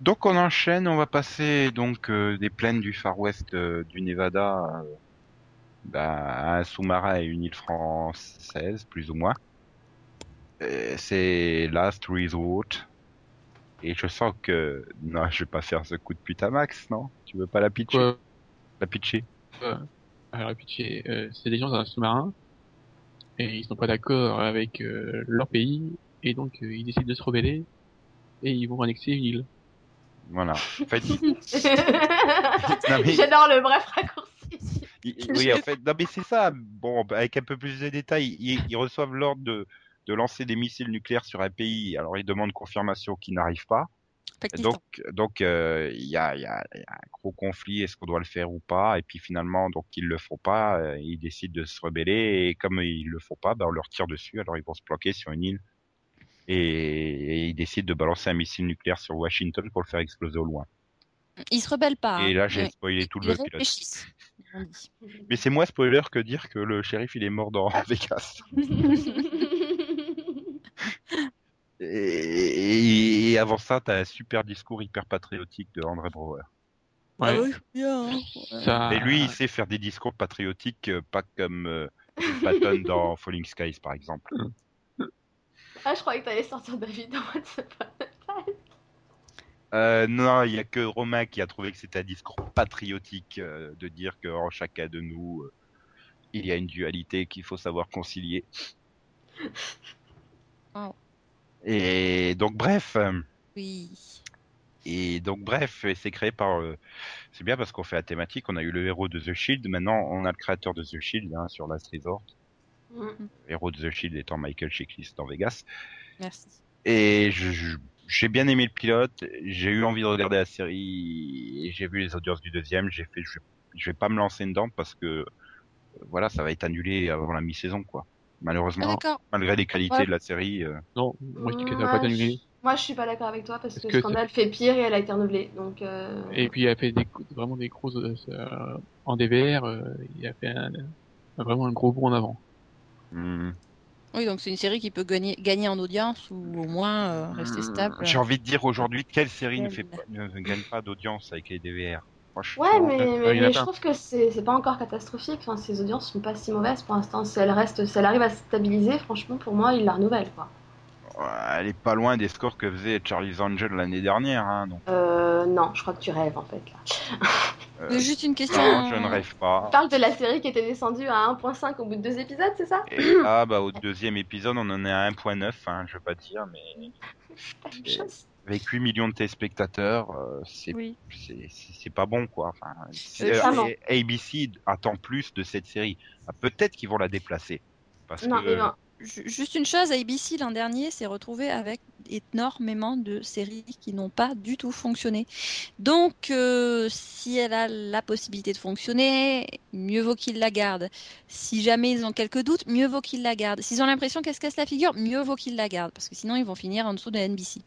A: donc on enchaîne, on va passer donc euh, des plaines du Far West euh, du Nevada euh, bah, à un sous-marin et une île française, plus ou moins. C'est Last Resort. Et je sens que... Non, je vais pas faire ce coup de pute à Max, non? Tu veux pas la pitcher?
D: Quoi?
A: La pitcher?
D: Alors, puis, euh, c'est des gens dans un sous-marin, et ils sont pas d'accord avec euh, leur pays, et donc euh, ils décident de se rebeller, et ils vont annexer une île.
A: Voilà. En fait, mais-
B: J'adore le bref raccourci.
A: Il- oui, en fait, non, mais c'est ça. Bon, bah, avec un peu plus de détails, ils, ils reçoivent l'ordre de, de lancer des missiles nucléaires sur un pays. Alors, ils demandent confirmation qu'ils n'arrivent pas.
C: Pakistan.
A: Donc, donc, euh, il y, a, il y, a, il y a un gros conflit. Est-ce qu'on doit le faire ou pas? Et puis finalement, donc, ils le font pas. euh, ils décident de se rebeller. Et comme ils le font pas, bah, on leur tire dessus. Alors, ils vont se planquer sur une île. Et, et ils décident de balancer un missile nucléaire sur Washington pour le faire exploser au loin.
C: Ils se rebellent pas.
A: Et
C: hein.
A: là, j'ai
C: Ouais.
A: spoilé tout
C: Ils
A: le pilote. Mais c'est moins spoiler que dire que le shérif il est mort dans Vegas. Et, avant ça, t'as un super discours hyper patriotique de André Brouwer.
C: Ah
D: Ouais.
C: oui, bien. hein.
D: Ça...
A: Et lui, il sait faire des discours patriotiques, euh, pas comme euh, Patton dans Falling Skies, par exemple.
B: Ah, je croyais que t'allais sortir David dans WhatsApp.
A: Euh, non, il y a que Romain qui a trouvé que c'était un discours patriotique euh, de dire que en chacun de nous, euh, il y a une dualité qu'il faut savoir concilier.
C: Wow.
A: Et donc, bref. euh,
C: Oui.
A: et donc bref, c'est créé par. euh, c'est bien parce qu'on fait la thématique. On a eu le héros de The Shield. Maintenant, on a le créateur de The Shield hein, sur Last Resort.
B: Mm.
A: Héros de The Shield étant Michael Chiklis dans Vegas.
C: Merci.
A: Et j'ai bien aimé le pilote. J'ai eu envie de regarder la série. Et j'ai vu les audiences du deuxième. J'ai fait. Je, je vais pas me lancer dedans parce que euh, voilà, ça va être annulé avant la mi-saison, quoi. Malheureusement, malgré les qualités
B: Ouais.
A: de la série. euh,
D: Non, moi je dis qu'elle
B: Ouais,
D: va pas annulée.
B: Moi, je suis pas d'accord avec toi parce que,
D: que
B: Scandale fait pire et elle a été renouvelée. Donc, euh...
D: Et puis il a fait des, vraiment des grosses euh, en DVR, euh, il a fait un, vraiment un gros bond en avant.
A: hmm.
C: Oui, donc c'est une série qui peut gagner, gagner en audience ou au moins euh, rester stable.
A: J'ai envie de dire aujourd'hui, quelle série ne, fait pas, ne gagne pas d'audience avec les DVR
B: Ouais, mais, mais je trouve que c'est pas encore catastrophique. Enfin, ses audiences sont pas si mauvaises pour l'instant. Si elle reste, si elle arrive à se stabiliser, franchement, pour moi, il la renouvelle, quoi.
A: Elle est pas loin des scores que faisait Charlie's Angel l'année dernière. Hein, donc,
B: Euh, non, je crois que tu rêves en fait là.
A: euh,
C: Juste une question.
A: non, je ne rêve
B: Tu
A: pas.
B: parles de la série qui était descendue à 1.5 au bout de deux épisodes, c'est ça?
A: Et là, bah, au deuxième épisode, on en est à 1.9, hein, je veux pas dire, mais
B: Pas une chose.
A: Avec 8 millions de téléspectateurs, euh, c'est
C: Oui.
A: c'est pas bon, quoi. Enfin,
B: Euh,
A: et ABC attend plus de cette série. Ah, Peut-être qu'ils vont la déplacer. Parce
B: Non,
A: que,
B: mais non.
C: Ju- Juste une chose, ABC l'an dernier s'est retrouvé avec énormément de séries qui n'ont pas du tout fonctionné. Donc, euh, si elle a la possibilité de fonctionner, mieux vaut qu'ils la gardent. Si jamais ils ont quelques doutes, mieux vaut qu'ils la gardent. S'ils ont l'impression qu'elle se casse la figure, mieux vaut qu'ils la gardent, parce que sinon ils vont finir en dessous de NBC.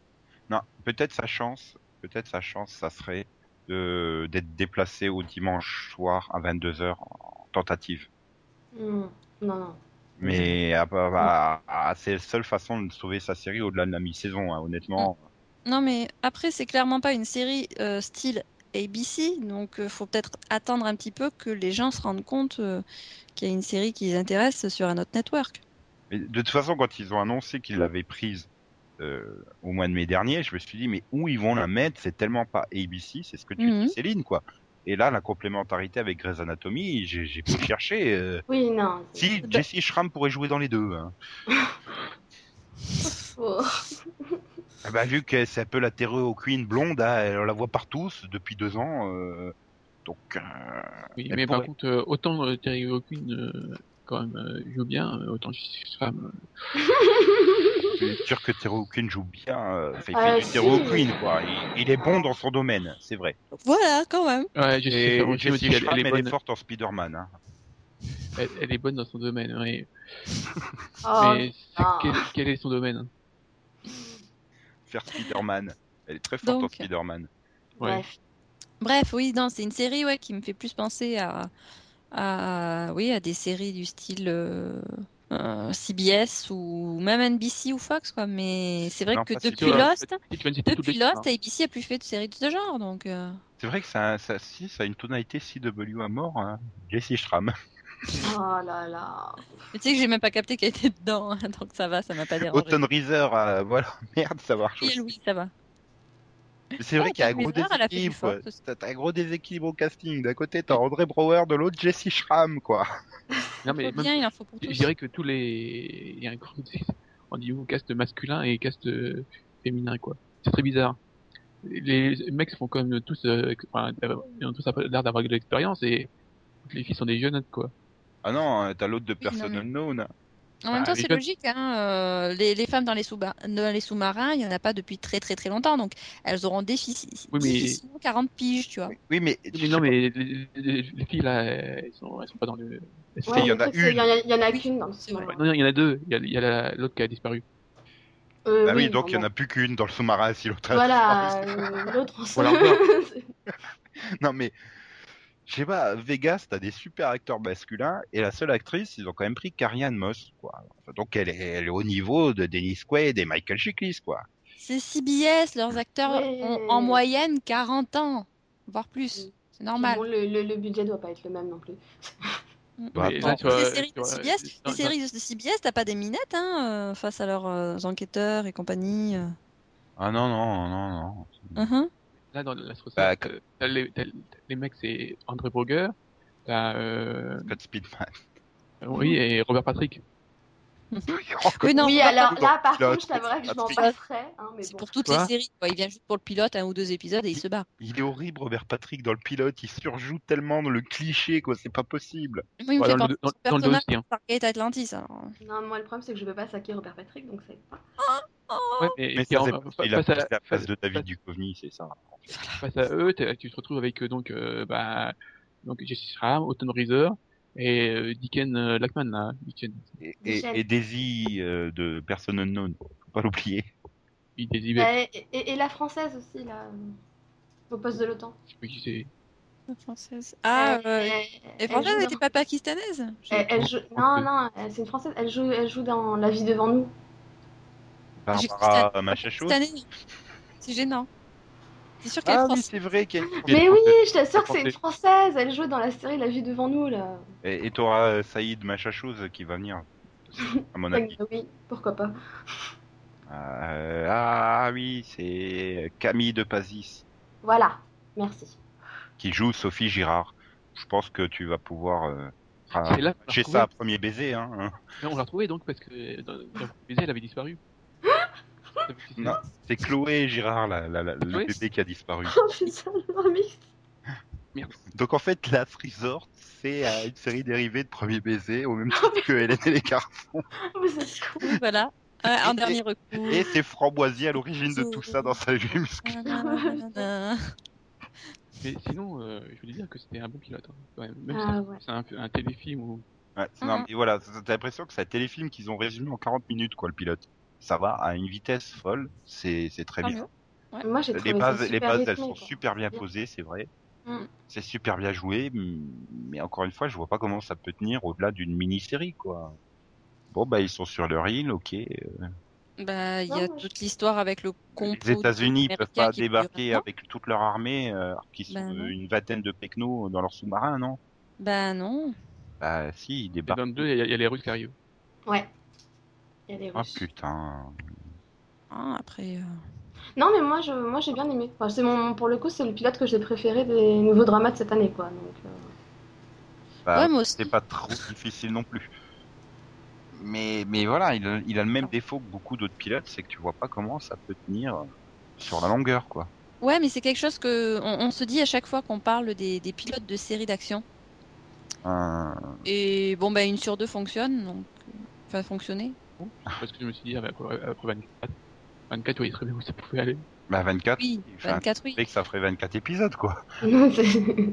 A: Non, peut-être sa chance, peut-être sa chance, ça serait de d'être déplacé au dimanche soir à 22h en tentative.
B: Hmm, Non, non.
A: Mais à- à- à- c'est la seule façon de sauver sa série au-delà de la mi-saison, hein, honnêtement.
C: Non, mais après, c'est clairement pas une série euh, style ABC, donc euh, faut peut-être attendre un petit peu que les gens se rendent compte euh, qu'il y a une série qui les intéresse sur un autre network.
A: Mais de toute façon, quand ils ont annoncé qu'ils l'avaient prise euh, au mois de mai dernier, je me suis dit, mais où ils vont la mettre? C'est tellement pas ABC, c'est ce que tu
C: Mhm.
A: dis, Céline, quoi. Et là, la complémentarité avec Grey's Anatomy, j'ai pu chercher. euh,
B: Oui, non.
A: Si, Jesse Schramm pourrait jouer dans les deux. Hein.
B: Oh.
A: Ah bah, vu que c'est un peu la Terreur Queen blonde, hein, on la voit partout depuis deux ans. euh, donc, euh,
D: Oui, mais
A: pourrait.
D: par contre, euh, autant euh, Terry O'Quinn euh, quand même euh, joue bien, autant Jessica Schramm,
A: je suis sûr que Terror Queen joue bien. euh, il
B: Ah,
A: fait du
B: si.
A: Queen, quoi. Il, il est bon dans son domaine, c'est vrai.
C: Voilà, quand même.
D: Ouais, Jessica
A: Et
D: Schramm, je me
A: Jessie
D: dis qu'elle-
A: Schramm,
D: elle, est
A: elle est
D: bonne.
A: forte en Spider-Man. Hein.
D: Elle, elle est bonne dans son domaine.
B: Oh,
D: mais c'est-
B: ah.
D: quel, quel est son domaine
A: Faire Spider-Man. Elle est très forte en. Spider-Man.
D: Ouais.
B: Bref.
C: Bref, oui, non, c'est une série ouais, qui me fait plus penser à, à, oui, à des séries du style euh, euh, CBS ou même NBC ou Fox, quoi. Mais c'est vrai
A: Non,
C: que depuis. Lost,
D: toutes
C: depuis Lost, ABC a plus fait de séries de ce genre, donc. euh,
A: C'est vrai que ça, ça, si, ça a une tonalité CW à mort. Hein. Jesse Schramm.
B: Oh là là.
C: Mais tu sais que j'ai même pas capté qu'elle était dedans, hein, donc ça va, ça m'a pas dérangé.
A: Autumn Reeser, euh, voilà, merde, ça marche
C: Oui,
A: aussi.
C: oui, ça va.
A: C'est vrai qu'il y a un gros déséquilibre. T'as un gros déséquilibre au casting. D'un côté, t'as André Brouwer, de l'autre, Jesse Schramm, quoi.
D: Non, mais
C: Faut
D: même-
C: bien, il en faut pour
D: je dirais que tous les. Il y a un gros. On dit au cast masculin et cast euh, féminin, quoi. C'est très bizarre. Les mecs font quand même tous. euh, enfin, ils ont tous l'air d'avoir de l'expérience et toutes les filles sont des jeunes, quoi.
A: Ah non, t'as l'autre de Person
C: mais-
A: Unknown.
C: En même
D: Bah,
C: temps,
D: les
C: c'est logique. Hein, euh, les, les femmes dans les, sous-ba- dans les sous-marins, il n'y en a pas depuis très très très longtemps. Donc, elles auront défi-
D: Oui, mais-
C: difficilement 40 piges, tu vois.
A: Oui, mais,
D: Mais non, mais les, les- les filles là, elles sont, elles sont pas dans le.
A: Ouais, il y en a une.
B: en Il y en a qu'une dans le
C: c'est vrai.
B: sous-marin.
D: Non, il y en a deux. Il y a, l'autre qui a disparu.
B: Euh,
A: bah oui, donc il y en a plus qu'une dans le sous-marin si l'autre a
B: Voilà,
A: disparu.
B: euh, l'autre
D: Voilà, encore.
A: Non mais, je sais pas, Vegas, t'as des super acteurs masculins et la seule actrice, ils ont quand même pris Carrie Ann Moss, quoi. Enfin, donc elle est, elle est au niveau de Dennis Quaid et Michael Chiklis, quoi.
C: C'est CBS, leurs acteurs
B: Ouais.
C: ont en moyenne 40 ans, voire plus.
B: Oui.
C: C'est normal.
B: Bon, le, le, le budget doit pas être le même non plus.
A: Bah,
D: Mais
A: attends,
D: là, tu vois,
C: les séries
D: tu
C: de CBS,
D: dans-
C: les séries de CBS, t'as pas des minettes hein, euh, face à leurs euh, enquêteurs et compagnie. euh.
A: Ah non, non, non, non.
C: Mhm.
D: Là, dans la
A: Bah,
D: euh, t'as les, t'as- les mecs, c'est André Broger, t'as, euh,
A: Scott Speedman.
D: oui, et Robert Patrick.
C: Oui, non,
B: oui, alors là, par contre, je t'avouerais que je m'en passerais. Hein, mais
C: C'est
B: bon.
C: pour toutes
D: Quoi
C: les séries. Quoi. Il vient juste pour le pilote, un ou deux épisodes et il se barre.
A: Il est horrible, Robert Patrick, dans le pilote. Il surjoue tellement dans le cliché, quoi. C'est pas possible.
C: Moi, il me
D: Ouais,
C: fait
D: dans, le, dans, dans le dossier. Hein.
C: Atlantis. alors.
B: Non, moi, le problème, c'est que je veux pas saquer Robert Patrick, donc ça aide
D: Ouais, mais,
A: Mais ça,
D: en-
A: qu'il a la place
D: face-
A: de David Duchovny, c'est ça.
D: face à eux, tu te retrouves avec euh, donc euh, bah, donc Jesse Schramm, Autumn Reeser et euh, Dicken euh, Lackman là, Dicken.
A: Et, et,
B: Michel.
A: et Daisy euh, de Person Unknown, faut pas l'oublier.
D: Il désibère.
B: Et, et- et la française aussi, là, au poste de l'OTAN.
D: Je sais pas qui c'est.
C: La française. Ah,
B: Elle-
C: euh,
B: elle-
C: française,
B: joue
C: elle
B: dans-
C: était pas pakistanaise
B: elle- elle joue- Non, non, c'est une française. Elle joue, elle joue dans La vie devant nous.
C: J'ai
A: Barbara Machachos.
C: Pakistanais. C'est gênant. C'est sûr qu'elle est
A: Ah oui,
C: française.
A: c'est vrai
B: Mais oui, je t'assure que c'est une française. Elle joue dans la série La vie devant nous, là.
A: Et et t'auras euh, Saïd Machachos qui va venir, à mon avis.
B: Oui, pourquoi pas.
A: Euh, ah oui, c'est Camille de Pazis
B: Voilà, merci.
A: qui joue Sophie Girard. Je pense que tu vas pouvoir euh, ah, chez
D: retrouvé.
A: ça à premier baiser. Hein.
D: Mais on l'a retrouvée donc parce que dans, dans le baiser, elle avait disparu.
A: Non, c'est Chloé Girard, la, la- la- le bébé qui a disparu.
B: Oh putain, le remix.
A: Donc en fait, Last Resort, c'est euh, une série dérivée de Premier Baiser, au même titre que Hélène et les garçons.
B: Oh.
C: Voilà. Un, un
A: Et-
C: dernier recours.
A: Et c'est Framboisier à l'origine de tout ça dans sa vie musclée.
C: Nanana.
D: Mais sinon, euh, je voulais dire que c'était un bon pilote. Hein, quand même.
B: Ah, ouais.
D: c'est un, un téléfilm ou
A: Ouais, c'est- non,
C: Mhm.
A: mais voilà, t'as t'as l'impression que c'est un téléfilm qu'ils ont résumé en 40 minutes, quoi, le pilote. Ça va à une vitesse folle, c'est c'est très bien.
B: Moi,
A: Les bases, les bases,
B: rythmé,
A: elles sont
B: quoi.
A: super bien posées, c'est vrai.
B: Mm.
A: C'est super bien joué, mais encore une fois, je vois pas comment ça peut tenir au-delà d'une mini-série, quoi. Bon, bah, ils sont sur leur île, ok. euh,
C: Bah, il y a toute l'histoire avec le complot.
A: Les États-Unis peuvent pas
C: qui
A: débarquer avec toute leur armée, euh, alors qu'ils sont
C: Bah,
A: une vingtaine de pecnos dans leur sous-marin, non?
C: Bah non.
A: Bah, si, ils débarquent.
D: dans 2, il y, a- il y a les Russes qui arrivent.
B: Ouais. Il y a des
A: Ah
B: Russes.
A: putain.
C: Ah, après. euh,
B: Non, mais moi, je, moi, j'ai bien aimé. Enfin, c'est mon, pour le coup, c'est le pilote que j'ai préféré des nouveaux dramas de cette année, quoi. Donc, euh,
A: Bah,
C: Ouais, moi aussi.
A: c'est pas trop difficile non plus. Mais, mais voilà, il a, il a le même défaut que beaucoup d'autres pilotes, c'est que tu vois pas comment ça peut tenir sur la longueur, quoi.
C: Ouais, mais c'est quelque chose que on, on se dit à chaque fois qu'on parle des, des pilotes de séries d'action.
A: Euh,
C: Et bon, bah une sur deux fonctionne, donc euh, enfin fonctionner.
D: Parce que je me suis dit, ah, bah, après, après 24, 24, oui, très bien où ça pouvait aller.
A: bah 24,
C: Oui,
A: enfin,
C: 24 oui.
A: que ça ferait 24 épisodes, quoi.
B: non,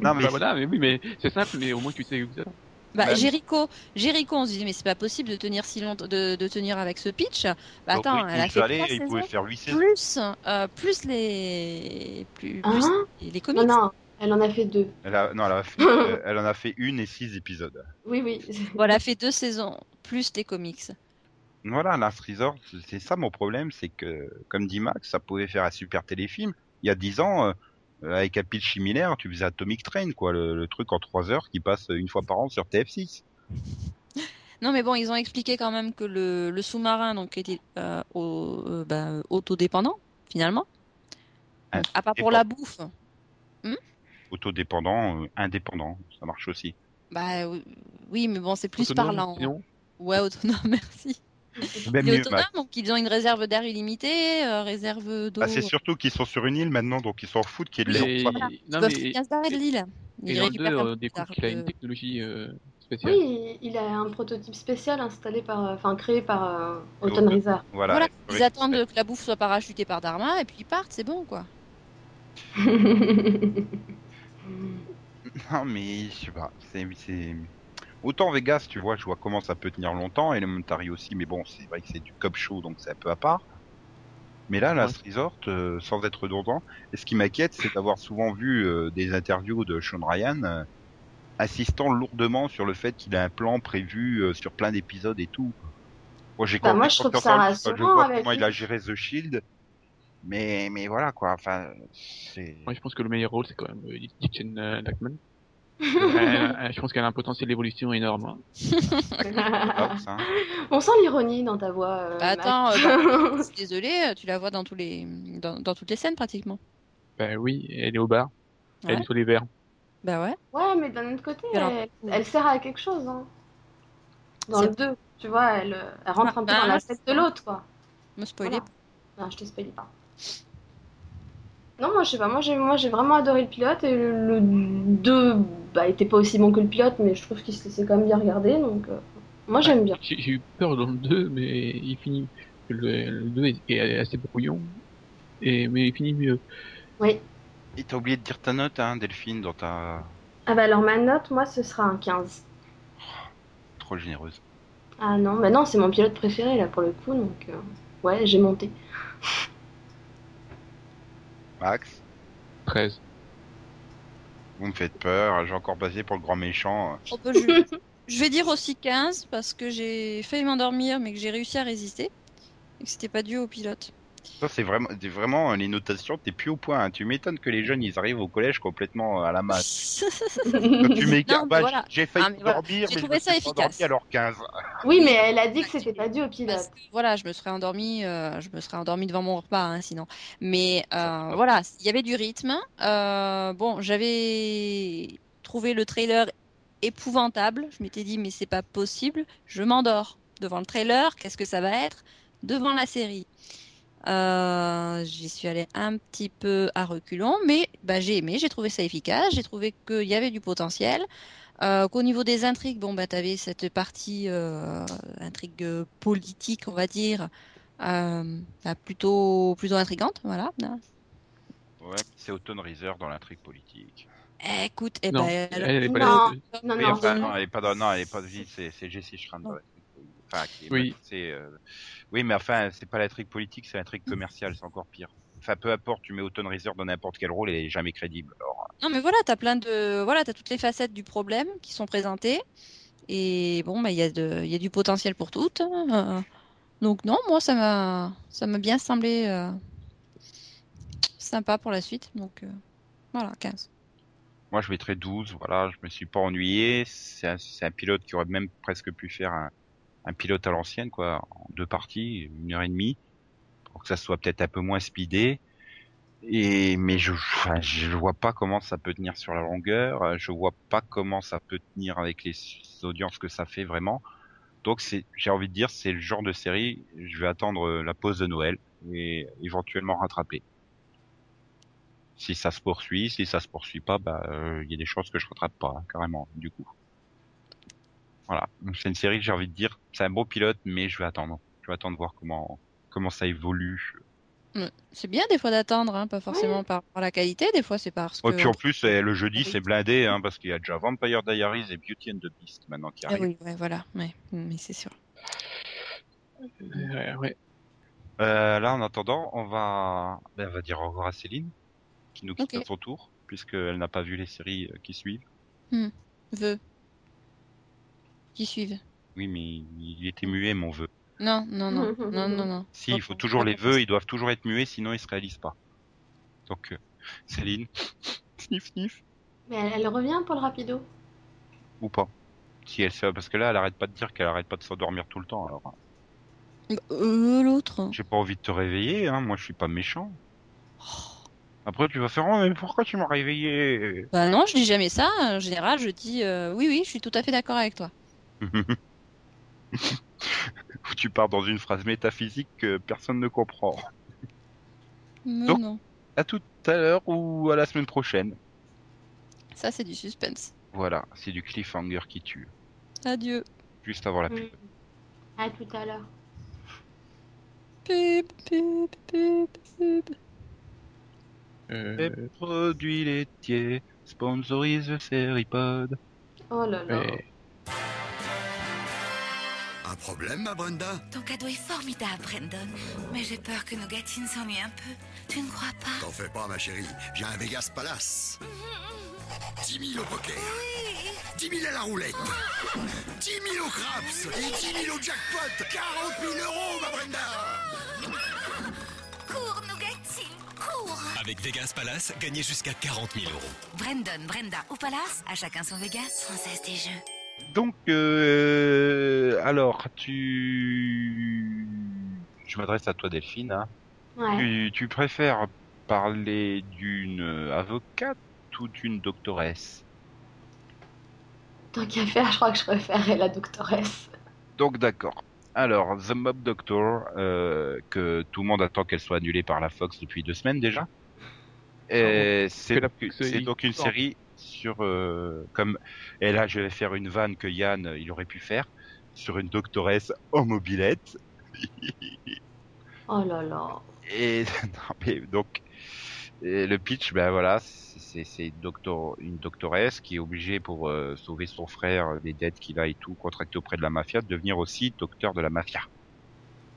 A: Non, mais
D: Bah voilà, mais oui, mais c'est simple, mais au moins tu sais où ça va.
C: Bah,
A: Bah,
C: Jericho, Jericho, on se disait mais c'est pas possible de tenir si longtemps, de, de tenir avec ce pitch. Bah
A: donc,
C: attends, elle a fait
A: fallait,
C: trois
A: il
C: saisons,
A: pouvait faire 8 saisons.
C: plus euh, plus les plus, plus
B: Hein
C: les
B: non,
C: comics.
B: non, elle en a fait deux.
A: Elle, a, non, elle, a fait, euh, elle en a fait une et 6 épisodes.
B: Oui, oui.
C: Bon, elle a fait deux saisons plus les comics.
A: Voilà, Last Resort, c'est ça mon problème, c'est que, comme dit Max, ça pouvait faire un super téléfilm. Il y a 10 ans, euh, avec un pitch similaire, tu faisais Atomic Train, quoi, le, le truc en 3 heures qui passe une fois par an sur TF6.
C: Non mais bon, ils ont expliqué quand même que le, le sous-marin donc était euh, au- euh, bah, autodépendant finalement. Donc, à part pour la bouffe.
A: Autodépendant, euh, indépendant, ça marche aussi.
C: Bah oui, mais bon, c'est plus
D: Autonome,
C: parlant.
D: Sinon,
C: Ouais, autonome, merci.
A: Même mieux, Max.
C: donc ils ont une réserve d'air illimitée, euh, réserve d'eau.
A: Bah, c'est surtout qu'ils sont sur une île maintenant, donc ils s'en foutent qu'il y ait de.
C: Voilà. Ils doivent bien se barrer de l'île.
D: Et
C: Ils
D: dans le 2,
C: récupèrent un
D: on
C: peu
D: découvre
C: tard
D: qu'il a une technologie euh, spéciale.
B: Oui, il a un prototype spécial installé par, euh, enfin créé par euh, Autumn Reeser.
A: Voilà.
C: Ils attendent que la bouffe soit parachutée par Dharma et puis ils partent, c'est bon quoi.
A: Non, mais je sais pas. C'est... Autant Vegas, tu vois, je vois comment ça peut tenir longtemps, et Elementary aussi, mais bon, c'est vrai que c'est du cop show, donc c'est un peu à part. Mais là, Last Resort, euh, sans être redondant, et ce qui m'inquiète, c'est d'avoir souvent vu euh, des interviews de Sean Ryan euh, insistant lourdement sur le fait qu'il a un plan prévu euh, sur plein d'épisodes et tout. Moi, j'ai
B: Bah, moi, je trouve ça rassurant
A: Je vois
B: avec
A: comment
B: lui.
A: il a géré The Shield, mais mais voilà quoi. Enfin, c'est.
D: Moi, je pense que le meilleur rôle, c'est quand même euh, Dicken euh. Euh, euh, je pense qu'elle a un potentiel d'évolution énorme. hein.
B: On sent l'ironie dans ta voix. euh,
C: Bah, attends, euh, bah, je suis désolée, tu la vois dans tous les dans, dans toutes les scènes pratiquement.
D: Ben oui, elle est au bar. Elle est sur les verres.
C: Bah ouais.
B: ouais, mais d'un autre côté,
C: Alors,
B: elle, elle sert à quelque chose. Hein. Dans
C: C'est-
B: le 2. Tu vois, elle, euh, elle rentre un peu
C: Ah,
B: dans la
C: ah,
B: tête de l'autre, quoi.
C: Me spoiler.
B: Voilà. Non, je te spoilie pas. Non, moi je sais pas, moi j'ai moi j'ai vraiment adoré le pilote et le, le 2 bah, était pas aussi bon que le pilote, mais je trouve qu'il se laissait quand même bien regarder donc euh, moi j'aime bien.
D: J'ai j'ai eu peur dans le 2, mais il finit. Le, le 2 est, est assez brouillon. Et, mais il finit mieux.
B: Oui.
A: Et t'as oublié de dire ta note, hein, Delphine, dans ta...
B: Ah bah alors ma note, moi ce sera un 15.
A: Trop généreuse.
B: Ah non, bah non, c'est mon pilote préféré là pour le coup, donc euh, ouais, j'ai monté.
A: Max,
D: 13.
A: vous me faites peur, j'ai encore passé pour le grand méchant.
C: On peut juger. Je vais dire aussi 15 parce que j'ai failli m'endormir mais que j'ai réussi à résister et que c'était pas dû au pilote.
A: Ça, c'est vraiment, c'est vraiment les notations, t'es plus au point. hein. Tu m'étonnes que les jeunes, ils arrivent au collège complètement à la masse. Quand tu m'écartes, bah,
C: voilà.
A: j'ai failli
C: Ah, mais voilà.
A: dormir,
C: J'ai
A: mais je
C: trouvé
A: me
C: ça
A: suis pas endormi
C: efficace.
A: alors 15.
B: oui, mais elle a dit que c'était pas dû au pilote.
C: Parce que, voilà, je me serais endormie, euh, je me serais endormie devant mon repas, hein, sinon. Mais euh, voilà, il y avait du rythme. Euh, bon, j'avais trouvé le trailer épouvantable. Je m'étais dit, mais c'est pas possible. Je m'endors devant le trailer. Qu'est-ce que ça va être? Devant la série euh, J'y suis allée un petit peu à reculons, mais bah, j'ai aimé. J'ai trouvé ça efficace. J'ai trouvé qu'il y avait du potentiel. Euh, qu'au niveau des intrigues, bon, bah, tu avais cette partie euh, intrigue politique, on va dire, euh, bah, plutôt, plutôt intrigante. Voilà.
A: Ouais, c'est Autumn Reeser dans l'intrigue politique.
C: Eh, Écoute, eh
D: non,
C: ben,
D: elle,
C: alors-
D: elle est pas
B: Non.
D: là.
B: Non,
A: elle est pas dans, non, elle est pas, c'est, c'est Jessie politique. Enfin, qui est-
D: Oui.
A: euh, oui, mais enfin, c'est pas l'intrigue politique, c'est l'intrigue commerciale, c'est encore pire. Enfin, peu importe, tu mets Autumn Reeser dans n'importe quel rôle, elle est jamais crédible. Alors,
C: Non, mais voilà, t'as plein de, voilà, t'as toutes les facettes du problème qui sont présentées. Et bon, bah, il y a de, il y a du potentiel pour toutes. euh. donc non, moi, ça m'a, ça m'a bien semblé euh, sympa pour la suite. Donc euh, voilà, 15.
A: Moi, je mettrais 12, voilà, je me suis pas ennuyé. C'est un, c'est un pilote qui aurait même presque pu faire un, un pilote à l'ancienne, quoi, en deux parties, une heure et demie, pour que ça soit peut-être un peu moins speedé. Et, mais je, enfin, je vois pas comment ça peut tenir sur la longueur, je vois pas comment ça peut tenir avec les audiences que ça fait vraiment. Donc c'est, j'ai envie de dire, c'est le genre de série, je vais attendre euh, la pause de Noël et éventuellement rattraper. Si ça se poursuit, si ça se poursuit pas, bah euh, il y a des chances que je rattrape pas hein, carrément du coup. Voilà, c'est une série que j'ai envie de dire, c'est un beau pilote, mais je vais attendre. Je vais attendre voir comment comment ça évolue.
C: Ouais. C'est bien des fois d'attendre, hein, pas forcément par, par la qualité, des fois c'est parce que.
A: Et puis en plus, eh, le jeudi
C: Oui.
A: c'est blindé, hein, parce qu'il y a déjà Vampire Diaries et Beauty and the Beast maintenant qui
C: Ah
A: arrivent.
C: oui, ouais, voilà, ouais, mais c'est sûr.
D: Euh, ouais.
A: Euh, là, en attendant, on va, ben, on va dire au revoir à Céline, qui nous quitte à son tour, puisqu'elle n'a pas vu les séries euh, qui suivent.
C: Vœux. Qui suivent.
A: Oui, mais il était muet, mon vœu.
C: Non, non, non, non, non, non.
A: Si, il faut toujours les vœux, ils doivent toujours être muets, sinon ils se réalisent pas. Donc, euh, Céline, sniff, sniff,
B: Mais elle, elle revient pour le rapido?
A: ou pas. Si elle se, parce que là, elle arrête pas de dire qu'elle arrête pas de s'endormir tout le temps, alors.
C: Euh, L'autre.
A: J'ai pas envie de te réveiller, hein, moi je suis pas méchant. Après, tu vas faire, oh, mais pourquoi tu m'as réveillé?
C: Bah non, je dis jamais ça. En général, je dis euh, oui, oui, je suis tout à fait d'accord avec toi.
A: Ou tu pars dans une phrase métaphysique que personne ne comprend.
C: Mais
A: Donc-
C: non,
A: À tout à l'heure ou à la semaine prochaine.
C: ça c'est du suspense.
A: Voilà, c'est du cliffhanger qui tue.
C: Adieu.
A: Juste avant la pub.
B: Mm. À tout à l'heure.
C: Pip, pip, pip, pip.
D: Euh,
A: Les produits laitiers sponsorisent le Seripod.
B: Oh là là.
D: ouais.
F: Un problème, ma Brenda?
G: Ton cadeau est formidable, Brandon. Mais j'ai peur que nos gâtines s'ennuient un peu. Tu ne crois pas?
F: T'en fais pas, ma chérie. J'ai un Vegas Palace. 10 000 au poker. 10 000 à la roulette. 10 000 au craps. Et 10 000 au jackpot. 40 000 euros, ma Brenda
G: Cours, nos gâtines, cours
H: Avec Vegas Palace, gagnez jusqu'à 40 000 euros.
G: Brandon, Brenda ou Palace, à chacun son Vegas. Française des jeux.
A: Donc, euh, alors, tu... Je m'adresse à toi, Delphine. Hein.
B: Ouais.
A: Tu, tu préfères parler d'une avocate ou d'une doctoresse?
B: Tant qu'à faire, je crois que je préférerais la doctoresse.
A: Donc d'accord. Alors, The Mob Doctor, euh, que tout le monde attend qu'elle soit annulée par la Fox depuis deux semaines déjà. Et c'est
D: que-
A: donc une série sur euh, comme et là je vais faire une vanne que Yann euh, il aurait pu faire sur une doctoresse en mobilette.
B: Oh là là.
A: et non, mais donc et le pitch ben voilà c'est une doctor une doctoresse qui est obligée pour euh, sauver son frère des dettes qu'il a et tout contracté auprès de la mafia de devenir aussi docteur de la mafia.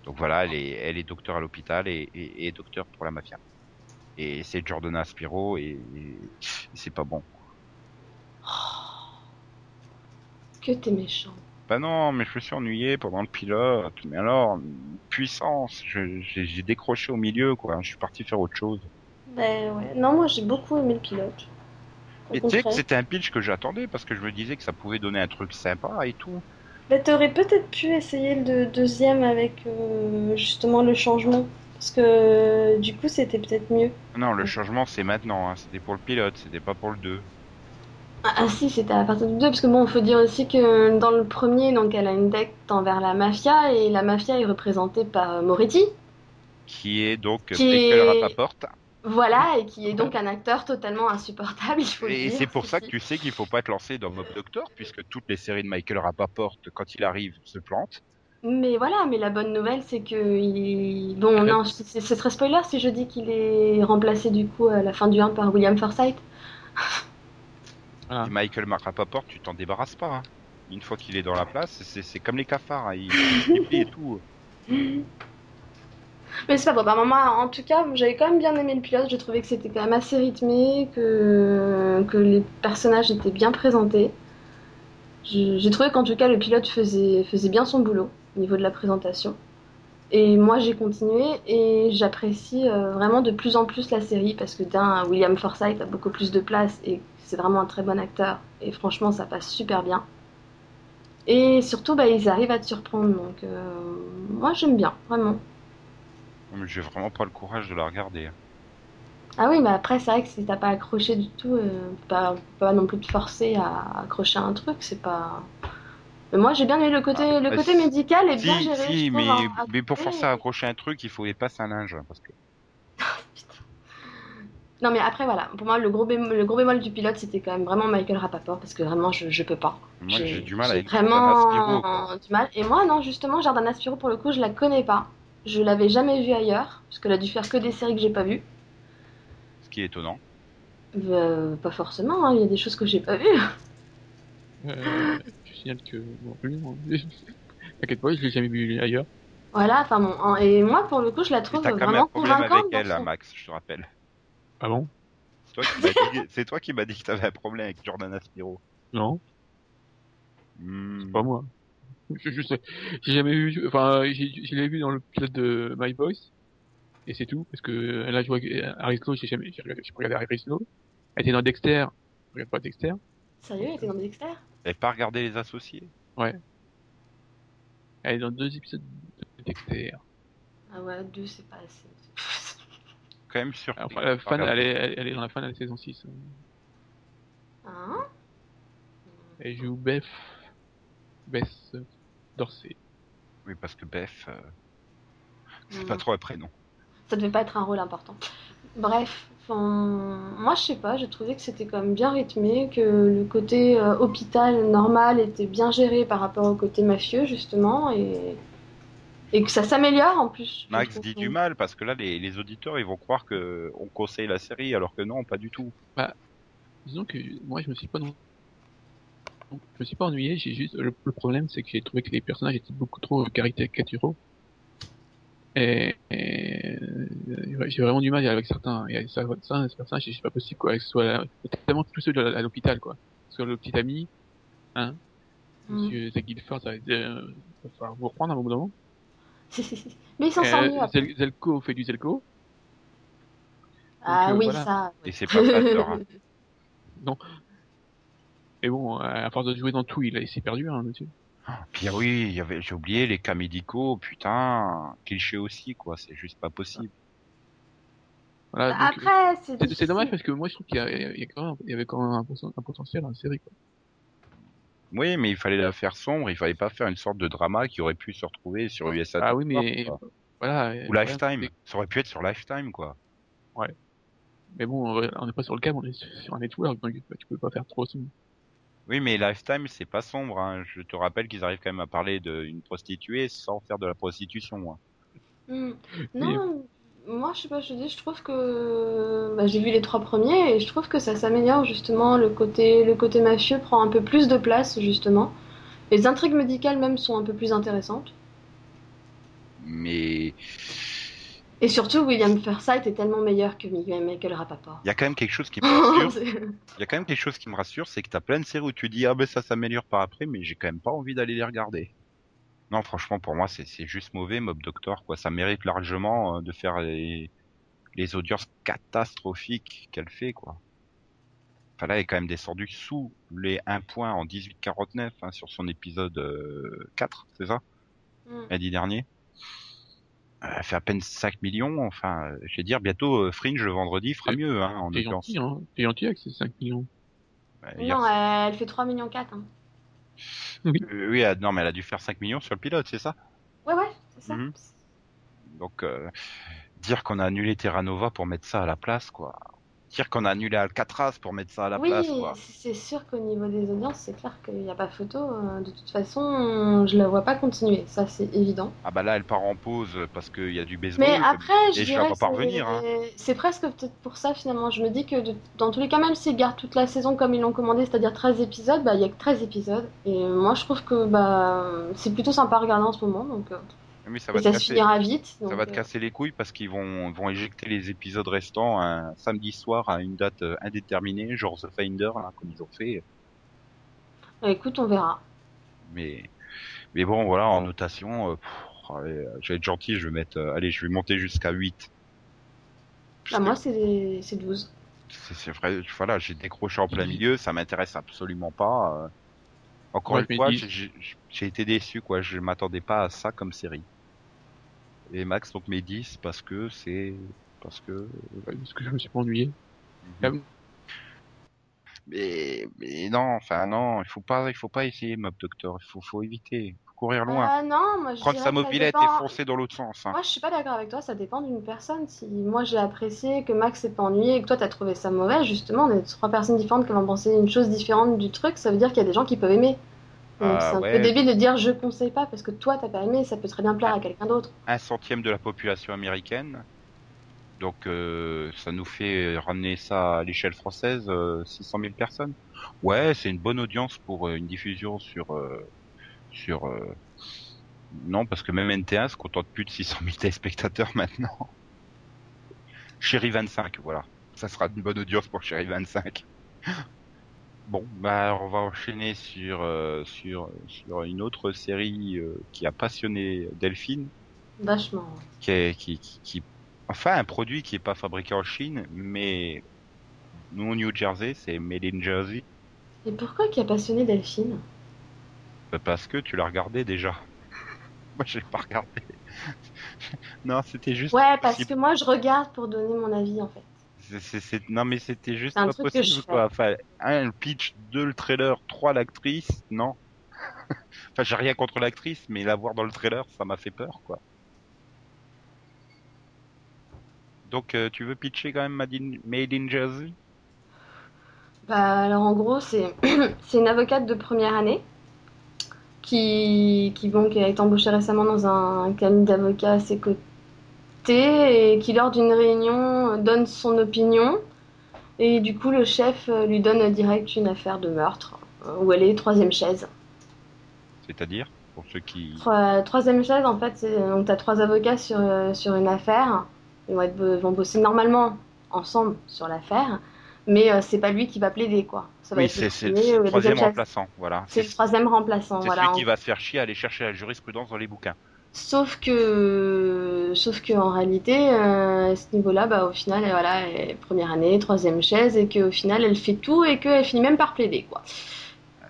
A: Donc voilà elle est elle est docteur à l'hôpital et, et, et docteur pour la mafia. Et c'est Jordana Spiro et, et c'est pas bon
B: Que t'es méchant.
A: Bah non, mais je me suis ennuyé pendant le pilote. Mais alors, puissance, je- j'ai décroché au milieu, quoi. Je suis parti faire autre chose.
B: Ben ouais. Non, moi j'ai beaucoup aimé le pilote. Au
A: Et tu sais que c'était un pitch que j'attendais parce que je me disais que ça pouvait donner un truc sympa et tout.
B: Ben, t'aurais peut-être pu essayer le deuxième avec euh, justement le changement. Parce que du coup c'était peut-être mieux.
A: Non, le changement c'est maintenant. Hein. C'était pour le pilote, c'était pas pour le 2.
B: Ah, ah, si, c'était à partir du 2, parce que bon, faut dire aussi que dans le premier, donc elle a une dette envers la mafia, et la mafia est représentée par euh, Moretti,
A: Qui est donc
B: Qui
A: Michael
B: est-
A: Rapaport.
B: voilà, et qui est donc un acteur totalement insupportable, il faut
A: Et c'est pour ça que tu sais qu'il faut pas te lancer dans Mob Doctor, puisque toutes les séries de Michael Rapaport, quand il arrive, se plantent.
B: Mais voilà, mais la bonne nouvelle, c'est que il... Bon, non, ce serait spoiler si je dis qu'il est remplacé du coup à la fin du 1 par William Forsythe.
D: Voilà.
A: Et Michael Rapaport, tu t'en débarrasses pas. hein. Une fois qu'il est dans la place, c'est comme les cafards, hein. il, il plie et tout.
B: Mais c'est pas bon. Bah, moi, en tout cas, j'avais quand même bien aimé le pilote. J'ai trouvé que c'était quand même assez rythmé, que, que les personnages étaient bien présentés. J'ai j'ai trouvé qu'en tout cas, le pilote faisait, faisait bien son boulot au niveau de la présentation. Et moi, j'ai continué et j'apprécie euh, vraiment de plus en plus la série parce que d'un, William Forsythe a beaucoup plus de place et c'est vraiment un très bon acteur. Et franchement, ça passe super bien. Et surtout, bah, ils arrivent à te surprendre. Donc, euh, moi, j'aime bien, vraiment.
A: Mais J'ai vraiment pas le courage de la regarder.
B: Ah oui, mais après, c'est vrai que si t'as pas accroché du tout, euh, pas, pas non plus te forcer à accrocher à un truc, c'est pas. Mais moi, j'ai bien aimé le côté,
A: Ah,
B: le
A: bah,
B: côté
A: si-
B: médical est bien
A: Si,
B: géré.
A: si, mais,
B: hein,
A: mais pour forcer à accrocher un truc, il faut les passer un linge. Parce que...
B: Non, mais après, voilà. Pour moi, le gros, bémol, le gros bémol du pilote, c'était quand même vraiment Michael Rapaport, parce que vraiment, je, je peux pas.
A: Moi, j'ai du mal avec
B: vraiment du mal. Et moi, non, justement, Jordana Spiro, pour le coup, je la connais pas. Je l'avais jamais vue ailleurs, parce qu'elle a dû faire que des séries que j'ai pas vues.
A: Ce qui est étonnant.
B: Euh, pas forcément, hein, il y a des choses que j'ai pas vues.
D: Euh, je signale que. T'inquiète pas, je l'ai jamais vu ailleurs.
B: Voilà, enfin bon. Et moi, pour le coup, je la trouve
A: t'as quand même
B: vraiment
A: un problème avec
B: convaincante. dans
A: elle,
B: son-
A: Max, je te rappelle.
D: Ah bon?
A: C'est toi qui m'as dit, que t'avais un problème avec Jordana Spiro.
D: Non,
A: Hmm.
D: c'est pas moi. Je, je sais, j'ai jamais vu. Enfin, j'ai- je l'ai vu dans le pilote de My Voice. Et c'est tout, parce que elle a joué avec Harry Slow, j'ai jamais, j'ai regardé, regardé Harry Slow. Elle était dans Dexter, je regarde pas Dexter.
B: Sérieux, elle était dans Dexter?
A: Et pas regarder les associés?
D: Elle est dans deux épisodes de Dexter.
B: Ah ouais, deux, c'est pas assez.
A: Quand même surpris.
D: La elle est, elle, elle est dans la fin de la saison 6.
B: Hein
D: Elle joue Beth, Beth Dorsey.
A: Oui, parce que Beth, euh, c'est
B: Hmm.
A: pas trop un prénom.
B: Ça devait pas être un rôle important. Bref, enfin, moi je sais pas, j'ai trouvé que c'était quand même bien rythmé, que le côté euh, hôpital normal était bien géré par rapport au côté mafieux justement, et, et que ça s'améliore en plus.
A: Max dit du mal parce que là, les, les auditeurs, ils vont croire que on conseille la série alors que non, pas du tout.
D: Disons que moi, je me suis pas non... Je me suis pas ennuyé, j'ai juste, le, le problème, c'est que j'ai trouvé que les personnages étaient beaucoup trop caricaturaux. Et, et euh, j'ai vraiment du mal avec certains. Et ça, ça, ces personnages, c'est pas possible, quoi. Que ce soit, la- notamment tous ceux de la- à l'hôpital, quoi. Soit le petit ami, hein.
B: Mm.
D: Monsieur Zach Guilford, ça va, euh, va falloir vous reprendre à un moment.
B: Mais il s'en sort mieux
D: Euh. Zel- Zelko fait du Zelko.
B: Ah
D: donc, euh,
B: oui,
D: voilà.
B: ça.
A: Et c'est pas flatteur. hein.
D: Et bon, à force de jouer dans tout, il, s'est perdu, hein, monsieur.
A: Puis ah oui, il y avait, j'ai oublié les cas médicaux, putain, cliché aussi, quoi. C'est juste pas possible.
D: Voilà, donc, euh,
B: Après, c'est
D: C'est-
B: difficile.
D: C'est dommage parce que moi je trouve qu'il y, y y avait quand même un, un potentiel dans la série. Quoi.
A: Oui, mais il fallait la faire sombre, il fallait pas faire une sorte de drama qui aurait pu se retrouver sur USA.
D: Ah oui,
A: Network,
D: mais
A: quoi.
D: voilà.
A: Ou Lifetime. Ça aurait pu être sur Lifetime, quoi.
D: Mais bon, on n'est pas sur le câble, on est sur un network, donc tu peux pas faire trop sombre.
A: Oui, mais Lifetime, c'est pas sombre. Hein. Je te rappelle qu'ils arrivent quand même à parler d'une prostituée sans faire de la prostitution. hein.
B: Hmm. Non, moi je sais pas, je te dis, je trouve que bah, j'ai vu les trois premiers et je trouve que ça s'améliore justement. Le côté, le côté mafieux prend un peu plus de place justement. Les intrigues médicales même sont un peu plus intéressantes.
A: Mais
B: Et surtout, William Forsythe est tellement meilleur que Michael Rapaport.
A: il y a quand même quelque chose qui me rassure.
B: C'est-
A: Il y a quand même quelque chose qui me rassure, c'est que t'as plein de séries où tu dis ah ben ça s'améliore par après, mais j'ai quand même pas envie d'aller les regarder. Non, franchement, pour moi, c'est c'est juste mauvais, Mob Doctor, quoi. Ça mérite largement euh, de faire les, les audiences catastrophiques qu'elle fait, quoi. Enfin là, elle est quand même descendue sous les 1 point en 1849 hein, sur son épisode euh, 4, c'est ça?
B: Hmm.
A: Lundi dernier. Euh, Elle fait à peine 5 millions, enfin, je vais dire, bientôt euh, Fringe le vendredi fera mieux, hein, en
D: T'es gentil, hein. T'es gentil avec ces 5 millions.
A: Hier
B: Non, elle fait 3 millions 4. Hein.
A: Euh, oui, elle- non, mais elle a dû faire 5 millions sur le pilote, c'est ça?
B: Ouais, ouais, c'est ça.
A: Mhm. Donc, euh, dire qu'on a annulé Terra Nova pour mettre ça à la place, quoi. Dire qu'on a annulé Alcatraz pour mettre ça à la
B: Oui,
A: place, quoi.
B: c'est sûr qu'au niveau des audiences, c'est clair qu'il n'y a pas photo. euh, De toute façon, je la vois pas continuer, ça c'est évident.
A: Ah bah là, elle part en pause parce qu'il y a du baseball.
B: Mais après, je
A: je
B: dirais
A: vois
B: que c'est-
A: hein.
B: c'est presque peut-être pour ça finalement. Je me dis que de- dans tous les cas, même s'ils gardent toute la saison comme ils l'ont commandé, c'est-à-dire 13 épisodes, bah il y a que 13 épisodes. Et moi je trouve que bah c'est plutôt sympa à regarder en ce moment, donc euh,
A: Mais ça va, te
B: ça
A: casser,
B: finira vite.
A: ça va te
B: euh,
A: casser les couilles parce qu'ils vont, vont éjecter les épisodes restants un samedi soir à une date euh, indéterminée, genre The Finder, là, comme ils ont fait.
B: bah, écoute, on verra.
A: Mais, mais bon, voilà, en notation, euh, je vais être gentil, je vais mettre, euh, allez, je vais monter jusqu'à 8.
B: Bah, moi c'est c'est 12.
A: c'est c'est vrai, voilà, j'ai décroché en plein milieu, ça m'intéresse absolument pas. Encore
D: Ouais,
A: une fois, j'ai- été déçu, quoi. Je m'attendais pas à ça comme série. Et Max donc met 10 parce que c'est parce que
D: Ouais, Parce que je me suis pas ennuyé. Bon
A: mais mais non, enfin non, il faut pas il faut pas essayer Mob Doctor, il faut faut éviter, courir loin.
B: Ah non, moi je
A: Prendre sa mobilette
B: dépend-
A: et foncer dans l'autre sens. Hein.
B: Moi, je suis pas d'accord avec toi, ça dépend d'une personne. Si moi j'ai apprécié, que Max s'est pas ennuyé et que toi t'as trouvé ça mauvais, justement, on est trois personnes différentes qui vont penser une chose différente du truc, ça veut dire qu'il y a des gens qui peuvent aimer.
A: Ah,
B: c'est un
A: ouais.
B: peu débile de dire je conseille pas parce que toi t'as pas aimé, ça peut très bien plaire à quelqu'un d'autre.
A: un centième de la population américaine. Donc euh, ça nous fait ramener ça à l'échelle française, euh, 600 000 personnes. Ouais, c'est une bonne audience pour euh, une diffusion sur euh, sur. euh, Non, parce que même NT1 se contente plus de 600 000 téléspectateurs maintenant. Chéri 25, voilà. Ça sera une bonne audience pour Chéri 25. Bon, bah on va enchaîner sur euh, sur sur une autre série euh, qui a passionné Delphine
B: Vachement.
A: qui est qui, qui, qui- enfin un produit qui est pas fabriqué en Chine mais nous au New Jersey c'est made in Jersey
B: Et pourquoi qui a passionné Delphine?
A: Bah, parce que tu l'as regardé déjà. Moi je l'ai pas regardé. Non c'était juste
B: Ouais, parce
A: possible.
B: que moi je regarde pour donner mon avis en fait.
A: Non mais c'était juste pas possible quoi. enfin un le pitch deux le trailer trois l'actrice non. Enfin j'ai rien contre l'actrice mais la voir dans le trailer ça m'a fait peur quoi. Donc euh, tu veux pitcher quand même Made in, Made in Jersey?
B: Bah, alors en gros, c'est c'est une avocate de première année qui, qui, bon, qui a été embauchée récemment dans un cabinet d'avocats à ses côtés et qui, lors d'une réunion, donne son opinion. Et du coup, le chef euh, lui donne direct une affaire de meurtre euh, où elle est troisième chaise.
A: c'est-à-dire pour ceux qui
B: Trois- troisième chaise, en fait, donc t'as trois avocats sur, euh, sur une affaire. Ils vont, être, vont bosser normalement ensemble sur l'affaire, mais euh, c'est pas lui qui va plaider, quoi. Ça va
A: Oui,
B: être
A: c'est c'est le
B: la
A: troisième remplaçant, voilà.
B: C'est le troisième remplaçant,
A: c'est
B: voilà.
A: celui qui va se faire chier à aller chercher la jurisprudence dans les bouquins.
B: Sauf que, sauf que en réalité, euh, à ce niveau-là, bah, au final, elle, voilà, elle est première année, troisième chaise, et qu'au final, elle fait tout et qu'elle finit même par plaider, quoi.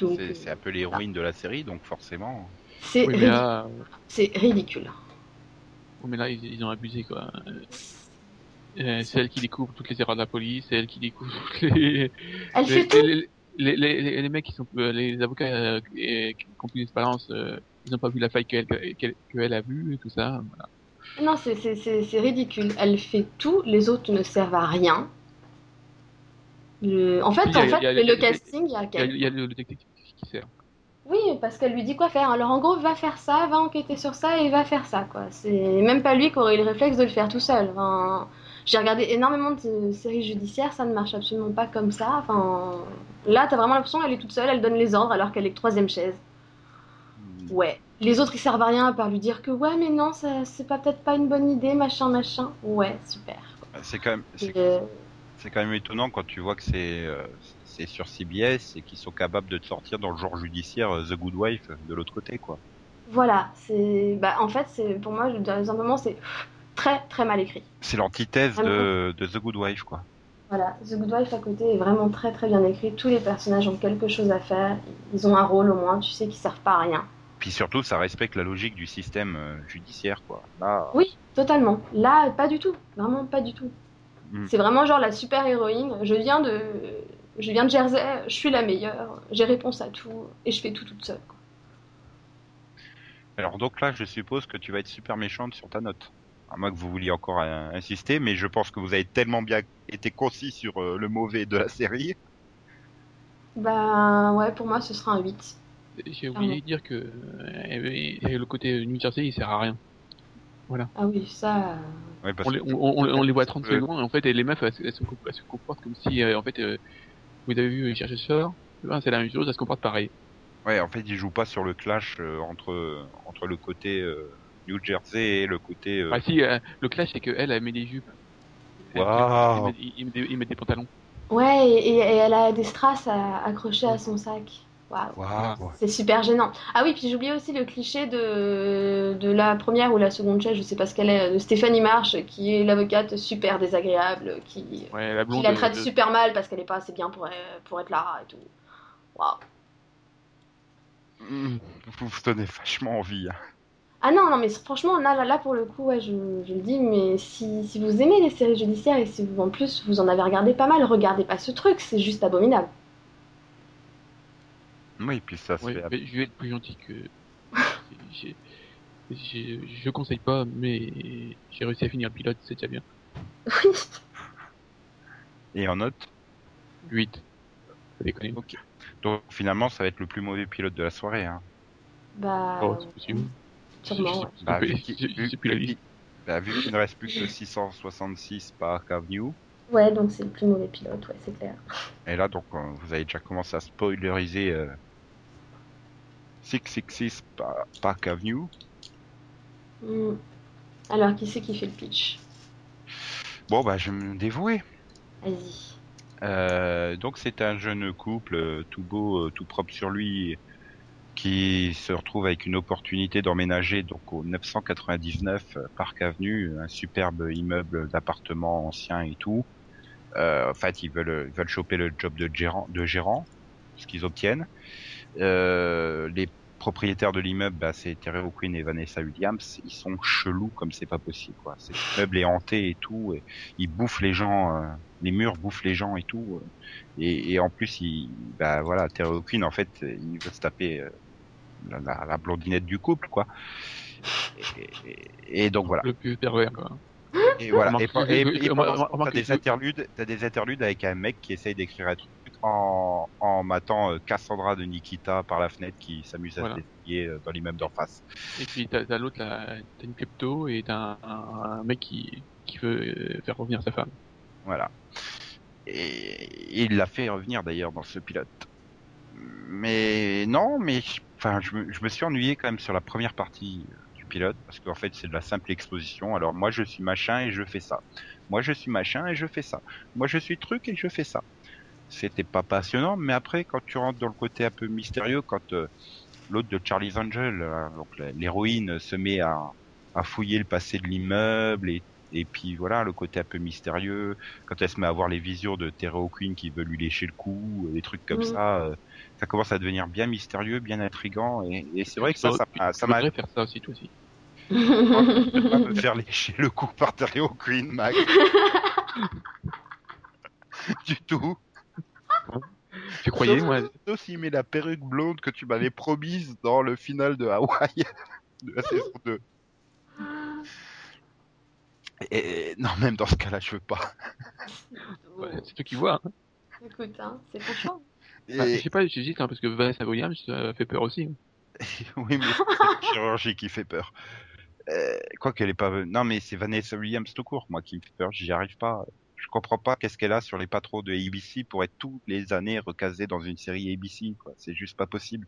B: Donc,
A: C'est c'est un peu l'héroïne de la série, donc forcément.
B: c'est
D: Oui,
B: ridicule.
D: là,
B: C'est ridicule.
D: oui, mais là ils, ils ont abusé quoi. Euh, c'est elle qui découvre toutes les erreurs de la police, c'est elle qui découvre toutes les.
B: Elle
D: les-
B: fait tout.
D: les- les, les, les les mecs qui sont euh, les avocats euh, qui ont plus d'expérience, euh, ils ont pas vu la faille qu'elle qu'elle qu'elle a vue et tout ça. Voilà.
B: Non, c'est- ridicule. Elle fait tout, les autres ne servent à rien. Le- En fait, en fait, le casting, il y a
D: Il y a,
B: quel-
D: il y a le détective qui sert.
B: Oui, parce qu'elle lui dit quoi faire. Alors en gros, va faire ça, va enquêter sur ça et va faire ça, quoi. C'est même pas lui qui aurait eu le réflexe de le faire tout seul. Enfin, j'ai regardé énormément de séries judiciaires, ça ne marche absolument pas comme ça. Enfin, là, t'as vraiment l'impression qu'elle est toute seule, elle donne les ordres alors qu'elle est que troisième chaise. Ouais. Les autres, ils servent à rien à part lui dire que ouais, mais non, ça, c'est pas peut-être pas une bonne idée, machin, machin. Ouais, super.
A: C'est quand même, c'est,
B: euh,
A: c'est quand même étonnant quand tu vois que c'est, euh, c'est sur CBS et qu'ils sont capables de te sortir dans le genre judiciaire euh, The Good Wife de l'autre côté, quoi.
B: voilà, c'est, bah, en fait, c'est pour moi, simplement, c'est très très mal écrit.
A: C'est l'antithèse de, de The Good Wife, quoi.
B: Voilà, The Good Wife à côté est vraiment très très bien écrit. Tous les personnages ont quelque chose à faire. Ils ont un rôle au moins. Tu sais qu'ils servent pas à rien.
A: Puis surtout, ça respecte la logique du système euh, judiciaire, quoi. Là,
B: Oui, totalement. Là, pas du tout. Vraiment pas du tout.
A: Mm.
B: C'est vraiment genre la super héroïne. Je viens de, je viens de Jersey. Je suis la meilleure. J'ai réponse à tout et je fais tout toute seule. quoi.
A: alors donc là, je suppose que tu vas être super méchante sur ta note. À moins que vous vouliez encore euh, insister, mais je pense que vous avez tellement bien été concis sur euh, le mauvais de la série.
B: Bah ouais, pour moi ce sera un 8.
D: J'ai oublié de dire que euh, et- et le côté New Jersey il sert à rien.
B: Ah oui, ça.
A: Ouais, parce
D: On les,
A: que-
D: on, on- on les voit 30
A: Euh,
D: secondes et en fait et les meufs elles, elles se, comp- elles se comportent comme si euh, en fait euh, vous avez vu chercher sort, ben, c'est la même chose, elles se comportent pareil.
A: Ouais, en fait, ils jouent pas sur le clash euh, entre entre le côté euh, New Jersey et le côté. euh,
D: Ah si, euh, le clash c'est que elle, elle met des jupes. Elle-
A: Waouh.
D: Il met, il met des, il met des pantalons.
B: Ouais, et, et elle a des strass à accrocher à son sac. Waouh.
A: Waouh.
B: C'est super gênant. Ah oui, puis j'ai oublié aussi le cliché de, de la première ou la seconde chaise, je sais pas ce qu'elle est, de Stéphanie Marche, qui est l'avocate super désagréable, qui,
D: Ouais, la
B: qui la traite
D: de-
B: super mal parce qu'elle est pas assez bien pour, pour être Lara et tout. Waouh.
A: Mmh, Vous vous donnez vachement envie. hein.
B: Ah non, non, mais franchement, là, là, là pour le coup, ouais, je, je le dis, mais si, si vous aimez les séries judiciaires et si vous, en plus vous en avez regardé pas mal, regardez pas ce truc, c'est juste abominable.
A: Oui, puis ça se
D: Ouais,
A: fait.
D: mais je vais être plus gentil que. j'ai- j'ai- Je conseille pas, mais j'ai réussi à finir le pilote, c'est déjà bien.
B: Oui.
A: Et en note.
D: 8. Faut déconner.
A: Ok. Donc finalement, ça va être le plus mauvais pilote de la soirée. Hein.
B: Bah,
D: Oh, c'est possible.
B: Sûrement.
A: Bah, vu qu'il bah, vu qu'il ne reste plus que 666 par Avenue.
B: Ouais, donc c'est le plus mauvais pilote, ouais, c'est clair.
A: Et là, donc, vous avez déjà commencé à spoileriser euh, 666 par Park Avenue.
B: Hmm. Alors, qui c'est qui fait le pitch?
A: Bon, bah, je vais me dévouer.
B: Vas-y.
A: Euh, donc c'est un jeune couple euh, tout beau, euh, tout propre sur lui, qui se retrouve avec une opportunité d'emménager donc au 999 euh, Park Avenue, un superbe immeuble d'appartements anciens et tout. Euh, en fait, ils veulent, ils veulent choper le job de gérant, de gérant, ce qu'ils obtiennent. Euh, les propriétaires de l'immeuble, bah, c'est Terry O'Quinn et Vanessa Williams. Ils sont chelous comme c'est pas possible, quoi. Cet immeuble est hanté et tout, et ils bouffent les gens. euh, les murs bouffent les gens et tout. euh, Et, et en plus, il, bah voilà, Terry O'Quinn, en fait, il veut se taper la, blondinette du couple, quoi. Et, et- et donc voilà.
D: Le plus pervers, quoi.
A: Et voilà. Et, t'as des interludes, t'as des interludes avec un mec qui essaye d'écrire un truc en, en matant euh, Cassandra de Nikita par la fenêtre qui s'amuse à
D: Voilà.
A: se défier euh, dans l'immeuble d'en face.
D: Et puis t'as t'as l'autre, t'as une klepto et t'as un, un, un mec qui, qui veut euh, faire revenir sa femme.
A: Voilà. Et il l'a fait revenir d'ailleurs dans ce pilote. Mais non, mais je- enfin, je, me- je me suis ennuyé quand même sur la première partie euh, du pilote parce qu'en fait c'est de la simple exposition. Alors moi je suis machin et je fais ça. Moi je suis machin et je fais ça. Moi je suis truc et je fais ça. C'était pas passionnant, mais après quand tu rentres dans le côté un peu mystérieux, quand euh, l'autre de Charlie's Angel, euh, donc l'héroïne, se met à, à fouiller le passé de l'immeuble et et puis voilà, le côté un peu mystérieux, quand elle se met à voir les visions de Terry O'Quinn qui veut lui lécher le cou, des trucs comme
B: Mhm.
A: ça, euh, ça commence à devenir bien mystérieux, bien intrigant, et, et c'est vrai que ça, ça ça m'a
D: devrais faire ça aussi, toi aussi.
A: pas me faire lécher le cou par Terry O'Quinn, Max. du tout.
D: Tu croyais, moi?
A: Sauf s'il met la perruque blonde que tu m'avais promise dans le final de Hawaï de la saison 2. Et non, même dans ce cas-là, je veux pas.
D: Ouais, C'est toi qui vois. Hein.
B: Écoute, hein, c'est ton choix.
A: Et-
D: je sais pas, j'hésite, hein, parce que Vanessa Williams ça fait peur aussi. hein.
A: oui, mais c'est la chirurgie qui fait peur. Euh, quoi qu'elle est pas. Non, mais c'est Vanessa Williams tout court, moi, qui me fait peur. J'y arrive pas. Je comprends pas qu'est-ce qu'elle a sur les patrons de ABC pour être toutes les années recasée dans une série ABC. Quoi. C'est juste pas possible.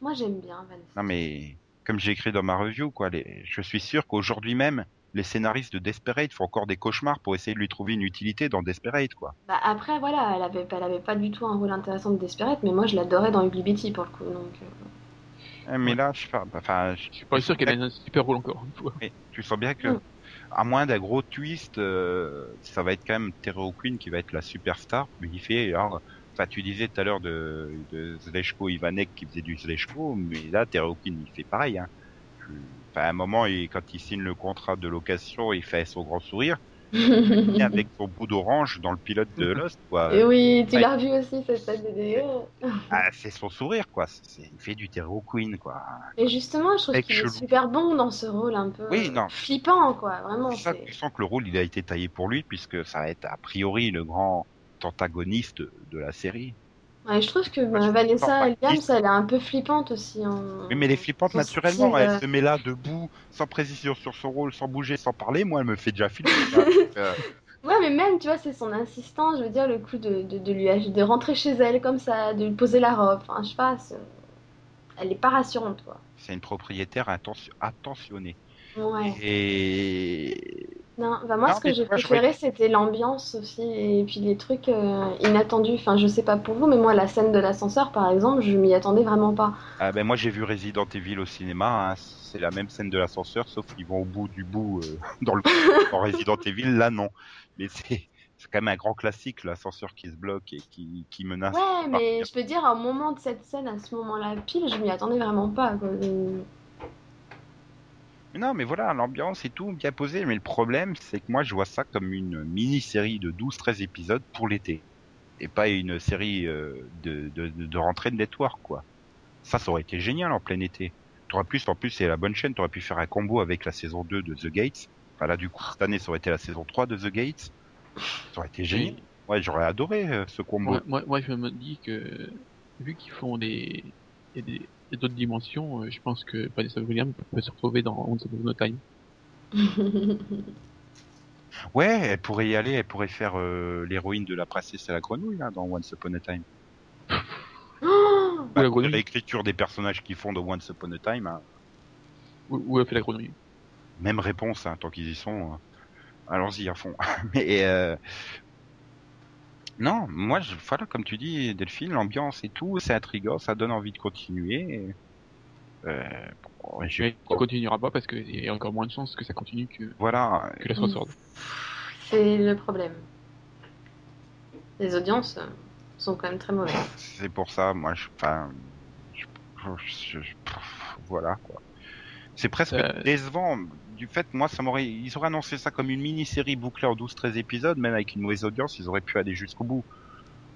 B: Moi, j'aime bien Vanessa.
A: Non, mais comme j'ai écrit dans ma review, quoi, les... je suis sûr qu'aujourd'hui même, les scénaristes de Desperate font encore des cauchemars pour essayer de lui trouver une utilité dans Desperate, quoi.
B: Bah, après, voilà, elle avait, elle avait pas du tout un rôle intéressant de Desperate, mais moi, je l'adorais dans Ugly Betty pour le coup. Donc, euh,
A: Euh, Mais là, je sais pas. Enfin, je
D: Je suis pas sûr qu'elle ait un super rôle encore une fois.
A: Mais tu sens bien que,
B: Mm.
A: à moins d'un gros twist, euh, ça va être quand même Terry Queen qui va être la superstar. Mais il fait, alors, enfin, tu disais tout à l'heure de, de Zlechko Ivanek qui faisait du Zlechko, mais là, Terry Queen, il fait pareil, hein. Je- Enfin, à un moment, il, quand il signe le contrat de location, il fait son grand sourire, avec son bout d'orange dans le pilote de Lost, quoi.
B: Et oui, tu l'as revu aussi, cette tête de déo.
A: Ah, c'est son sourire, quoi. C'est- il fait du Terry Queen, quoi.
B: Et justement, je trouve qu'il est super bon dans ce rôle un peu
A: Oui, non.
B: flippant, quoi. Vraiment, c'est.
A: tu sens que le rôle il a été taillé pour lui puisque ça va être a priori le grand antagoniste de la série.
B: Ouais, je trouve que bah, Vanessa. Williams, elle est un peu flippante aussi. En...
A: Oui, mais elle est flippante
B: son
A: naturellement.
B: style,
A: Elle
B: euh,
A: se met là debout, sans précision sur son rôle, sans bouger, sans parler. Moi, elle me fait déjà flipper. hein. Euh,
B: Ouais, mais même, tu vois, c'est son insistance, je veux dire, le coup de, de, de lui de rentrer chez elle comme ça, de lui poser la robe. Enfin, je sais pas, elle est pas rassurante, quoi.
A: c'est une propriétaire attention- attentionnée.
B: Ouais.
A: Et
B: Non, bah moi,
A: Non,
B: ce que j'ai préféré, c'était l'ambiance aussi, et puis les trucs euh, inattendus. Enfin, je sais pas pour vous, mais moi, la scène de l'ascenseur, par exemple, je m'y attendais vraiment pas.
A: ah ben moi j'ai vu Resident Evil au cinéma. hein. C'est la même scène de l'ascenseur, sauf qu'ils vont au bout du bout euh, dans le dans Resident Evil. Là non, mais c'est c'est quand même un grand classique l'ascenseur qui se bloque et qui qui menace.
B: Ouais, mais
A: partir.
B: je peux dire, au moment de cette scène, à ce moment-là, pile, je m'y attendais vraiment pas. Quoi.
A: Non, mais voilà, l'ambiance et tout bien posé. Mais le problème, c'est que moi, je vois ça comme une mini-série de 12-13 épisodes pour l'été. Et pas une série euh, de, de, rentrée de network, quoi. Ça, ça aurait été génial en plein été. T'aurais plus, en plus, c'est la bonne chaîne, t'aurais pu faire un combo avec la saison 2 de The Gates. Enfin, là, du coup, cette année, ça aurait été la saison 3 de The Gates. Ça aurait été génial. Ouais, j'aurais adoré euh, ce combo.
D: Moi, moi, moi, je me dis que, vu qu'ils font des, des, il y a d'autres dimensions, euh, je pense que Vanessa Williams peut se retrouver dans Once Upon a Time.
A: Ouais, elle pourrait y aller, elle pourrait faire euh, l'héroïne de la princesse et la grenouille, là, dans Once Upon a Time. Bah. L'écriture des personnages qui font de Once Upon a Time, hein.
D: Où, où elle fait la grenouille.
A: même réponse, hein, tant qu'ils y sont. hein. Allons-y à fond. Mais euh, non, moi, je, voilà, comme tu dis, Delphine, l'ambiance et tout, c'est intriguant, ça donne envie de continuer. Euh, bon, je-
D: Mais il continuera pas parce qu'il y a encore moins de chances que ça continue que,
A: voilà,
D: que la Sword.
B: C'est le problème. Les audiences sont quand même très mauvaises.
A: c'est pour ça, moi, je, enfin, je, je- je- pff, voilà quoi. C'est presque
D: Euh,
A: décevant du fait, moi, ça m'aurait, ils auraient annoncé ça comme une mini-série bouclée en 12-13 épisodes, même avec une mauvaise audience, ils auraient pu aller jusqu'au bout.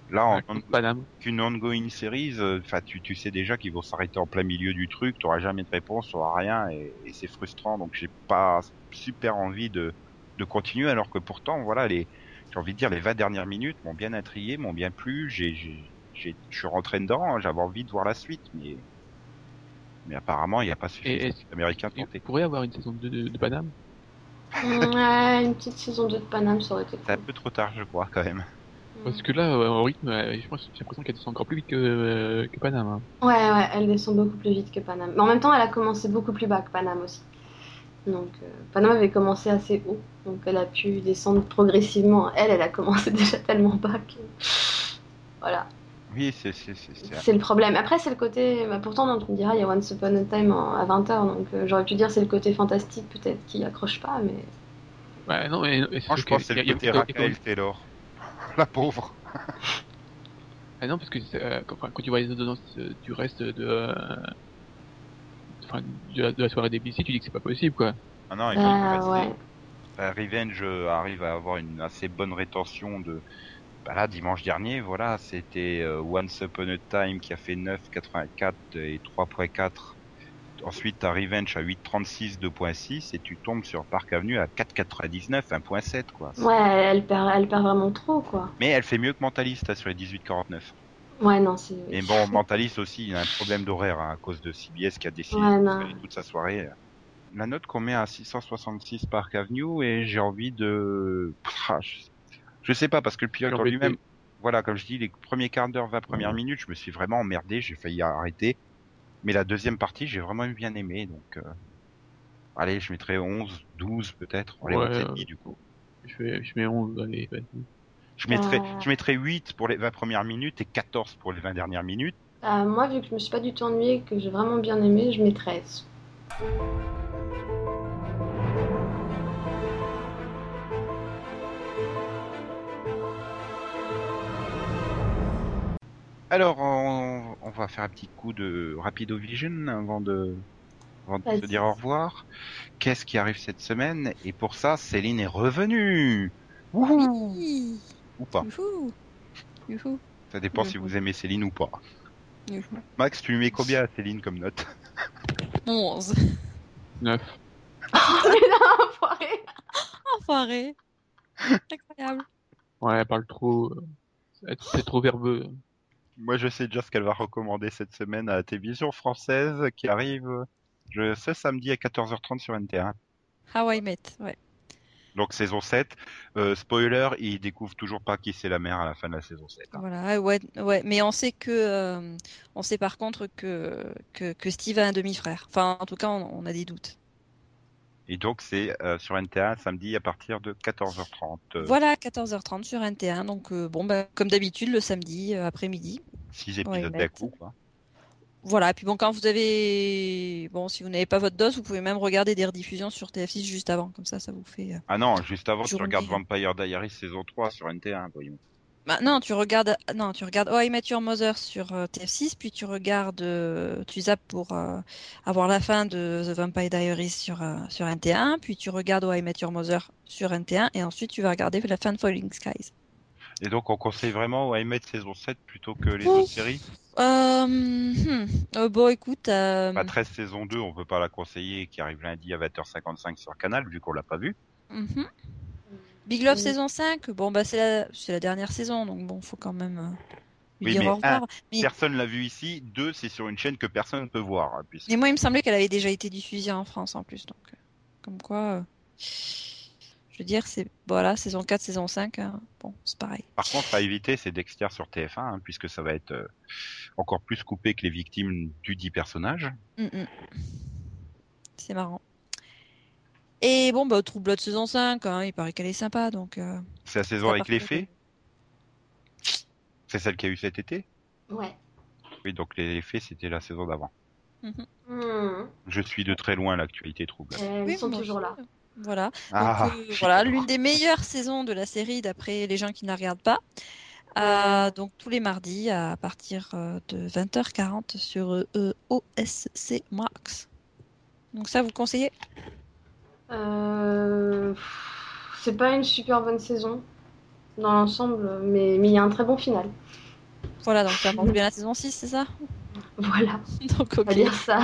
A: Là, en,
D: Paname.
A: qu'une ongoing series, euh, enfin tu, tu sais déjà qu'ils vont s'arrêter en plein milieu du truc, tu jamais de réponse, tu rien et, et c'est frustrant. Donc j'ai pas super envie de, de continuer alors que pourtant voilà les j'ai envie de dire les 20 dernières minutes m'ont bien intrigué, m'ont bien plu, j'ai j'ai j'ai- je suis rentré dedans, hein, j'avais envie de voir la suite mais mais apparemment il n'y a pas
D: Et
A: suffisamment d'américains
D: il
A: tentés.
D: pourrait avoir une saison 2 de, de Paname
B: Ouais, une petite saison 2 de Paname, ça aurait été
A: C'est un peu trop tard je crois quand même.
D: Parce que là, euh, au rythme, euh, j'ai l'impression qu'elle descend encore plus vite que, euh, que Paname. hein.
B: Ouais, ouais, elle descend beaucoup plus vite que Paname. Mais en même temps, elle a commencé beaucoup plus bas que Paname aussi. Donc, euh, Paname avait commencé assez haut, donc elle a pu descendre progressivement. Elle, elle a commencé déjà tellement bas que. Voilà,
A: Oui c'est c'est
B: le problème. Après, c'est le côté. Bah, pourtant, non, tu me diras, il y a Once Upon a Time en- à 20h, donc euh, j'aurais pu dire c'est le côté fantastique peut-être qui accroche pas, mais.
D: Ouais, non, mais,
A: Moi je pense que c'est le côté Raquel Taylor. La pauvre.
D: Ah non, parce que euh, quand, tu vois les audiences euh, du reste de, euh, enfin, de, la, de la soirée des BC, tu dis que c'est pas possible, quoi.
A: Ah non, il faut
B: Ah,
A: rester.
B: ouais.
A: Bah, Revenge arrive à avoir une assez bonne rétention de Bah là, dimanche dernier, voilà, c'était euh, Once Upon a Time qui a fait 9,84 et 3,4. Ensuite, t'as Revenge à 8,36, 2,6 et tu tombes sur Park Avenue à 4,99, 1,7 quoi.
B: Ouais, elle perd, elle perd vraiment trop, quoi.
A: Mais elle fait mieux que Mentalist hein, sur les 18,49.
B: Ouais, non, c'est.
A: Et bon, Mentalist aussi, il a un problème d'horaire hein, à cause de CBS qui a décidé
B: Ouais,
A: de toute sa soirée. La note qu'on met à 666 Park Avenue et j'ai envie de... Ah, je... je sais pas parce que le pilote en lui-même, voilà, comme je dis, les premiers quarts d'heure, 20 premières minutes, je me suis vraiment emmerdé, j'ai failli arrêter. Mais la deuxième partie, j'ai vraiment bien aimé, donc... euh, Allez, je mettrai 11, 12 peut-être. Allez,
D: Ouais,
A: 11 et
D: euh,
A: demi, du coup.
D: Je, fais, je mets 11, allez, vas-y.
A: Je mettrai,
B: Euh.
A: je mettrai 8 pour les 20 premières minutes et 14 pour les 20 dernières minutes.
B: Euh, moi, vu que je me suis pas du tout ennuyée, que j'ai vraiment bien aimé, je mets 13.
A: Alors, on, on va faire un petit coup de Rapido Vision avant de, avant de se dire au revoir. Qu'est-ce qui arrive cette semaine? Et pour ça, Céline est revenue. Wouhou
C: Oui.
A: Ou pas.
C: Youhou. Youhou.
A: Ça dépend si vous aimez Céline ou pas.
C: Youhou.
A: Max, tu lui mets combien à Céline comme note?
C: 11.
D: 9.
B: Mais non, enfoiré
C: Enfoiré. Incroyable.
D: Ouais, elle parle trop. euh, C'est trop verbeux.
A: Moi, je sais déjà ce qu'elle va recommander cette semaine à la télévision française qui arrive, je sais, samedi à 14h30 sur NT1.
C: How I Met, ouais.
A: Donc saison 7. Euh, spoiler, il découvre toujours pas qui c'est la mère à la fin de la saison 7. hein.
C: Voilà, ouais, ouais. Mais on sait que, euh, on sait par contre que, que, que Steve a un demi-frère. Enfin, en tout cas, on, on a des doutes.
A: Et donc c'est euh, sur NT1 samedi à partir de 14h30. euh,
C: Voilà, 14h30 sur NT1. Donc, euh, bon, bah, comme d'habitude, le samedi euh, après-midi.
A: Six épisodes d'un coup. Quoi.
C: Voilà, et puis bon, quand vous avez, bon, si vous n'avez pas votre dose, vous pouvez même regarder des rediffusions sur TF6 juste avant, comme ça, ça vous fait.
A: Ah non, juste avant tu
C: Journée.
A: regardes Vampire Diaries saison 3 sur NT1. Voyons.
C: Bah, non, tu regardes, non, tu regardes Oh I Met Your Mother sur euh, TF6, puis tu regardes, euh, tu zappes pour euh, avoir la fin de The Vampire Diaries sur sur NT1, puis tu regardes Oh I Met Your Mother sur NT1, et ensuite tu vas regarder la fin de Falling Skies.
A: Et donc on conseille vraiment I Met saison 7 plutôt que les autres séries?
C: Hmm, euh, bon, écoute,
A: Bah 13 saison 2, on peut pas la conseiller qui arrive lundi à 20h55 sur Canal vu qu'on l'a pas vu.
C: mhm. Big Love
B: Oui.
C: saison 5, bon bah c'est la c'est la dernière saison, donc bon, faut quand même euh, lui
A: Oui,
C: dire
A: mais
C: au revoir. Mais-
A: Personne l'a vu ici. Deux, c'est sur une chaîne que personne ne peut voir. hein, puisque-
C: Mais moi, il me semblait qu'elle avait déjà été diffusée en France en plus, donc euh, comme quoi, euh, je veux dire, c'est voilà, saison 4, saison 5, hein, bon, c'est pareil.
A: Par contre, à éviter, c'est Dexter sur TF1, hein, puisque ça va être euh, encore plus coupé que les victimes du dit personnage.
C: Mm, mm. C'est marrant. Et bon, bah, True Blood saison 5, hein, il paraît qu'elle est sympa, donc. euh,
A: C'est la saison avec les fées C'est celle qui a eu cet été
B: Ouais.
A: Oui, donc les fées, c'était la saison d'avant.
B: Hmm.
A: Je suis de très loin l'actualité trouble.
B: Elles
C: Oui,
B: sont
C: moi
B: toujours là.
C: euh, Voilà.
A: Ah,
C: Donc, euh, voilà, l'une des meilleures saisons de la série d'après les gens qui ne la regardent pas. Euh, donc tous les mardis à partir euh, de 20h40 sur euh, euh, OSC Max. Donc ça vous conseillez?
B: Euh, C'est pas une super bonne saison dans l'ensemble, mais mais il y a un très bon final.
C: Voilà, donc ça mange bien la saison 6, c'est ça?
B: Voilà,
C: Donc
B: on
C: ok.
B: va dire ça.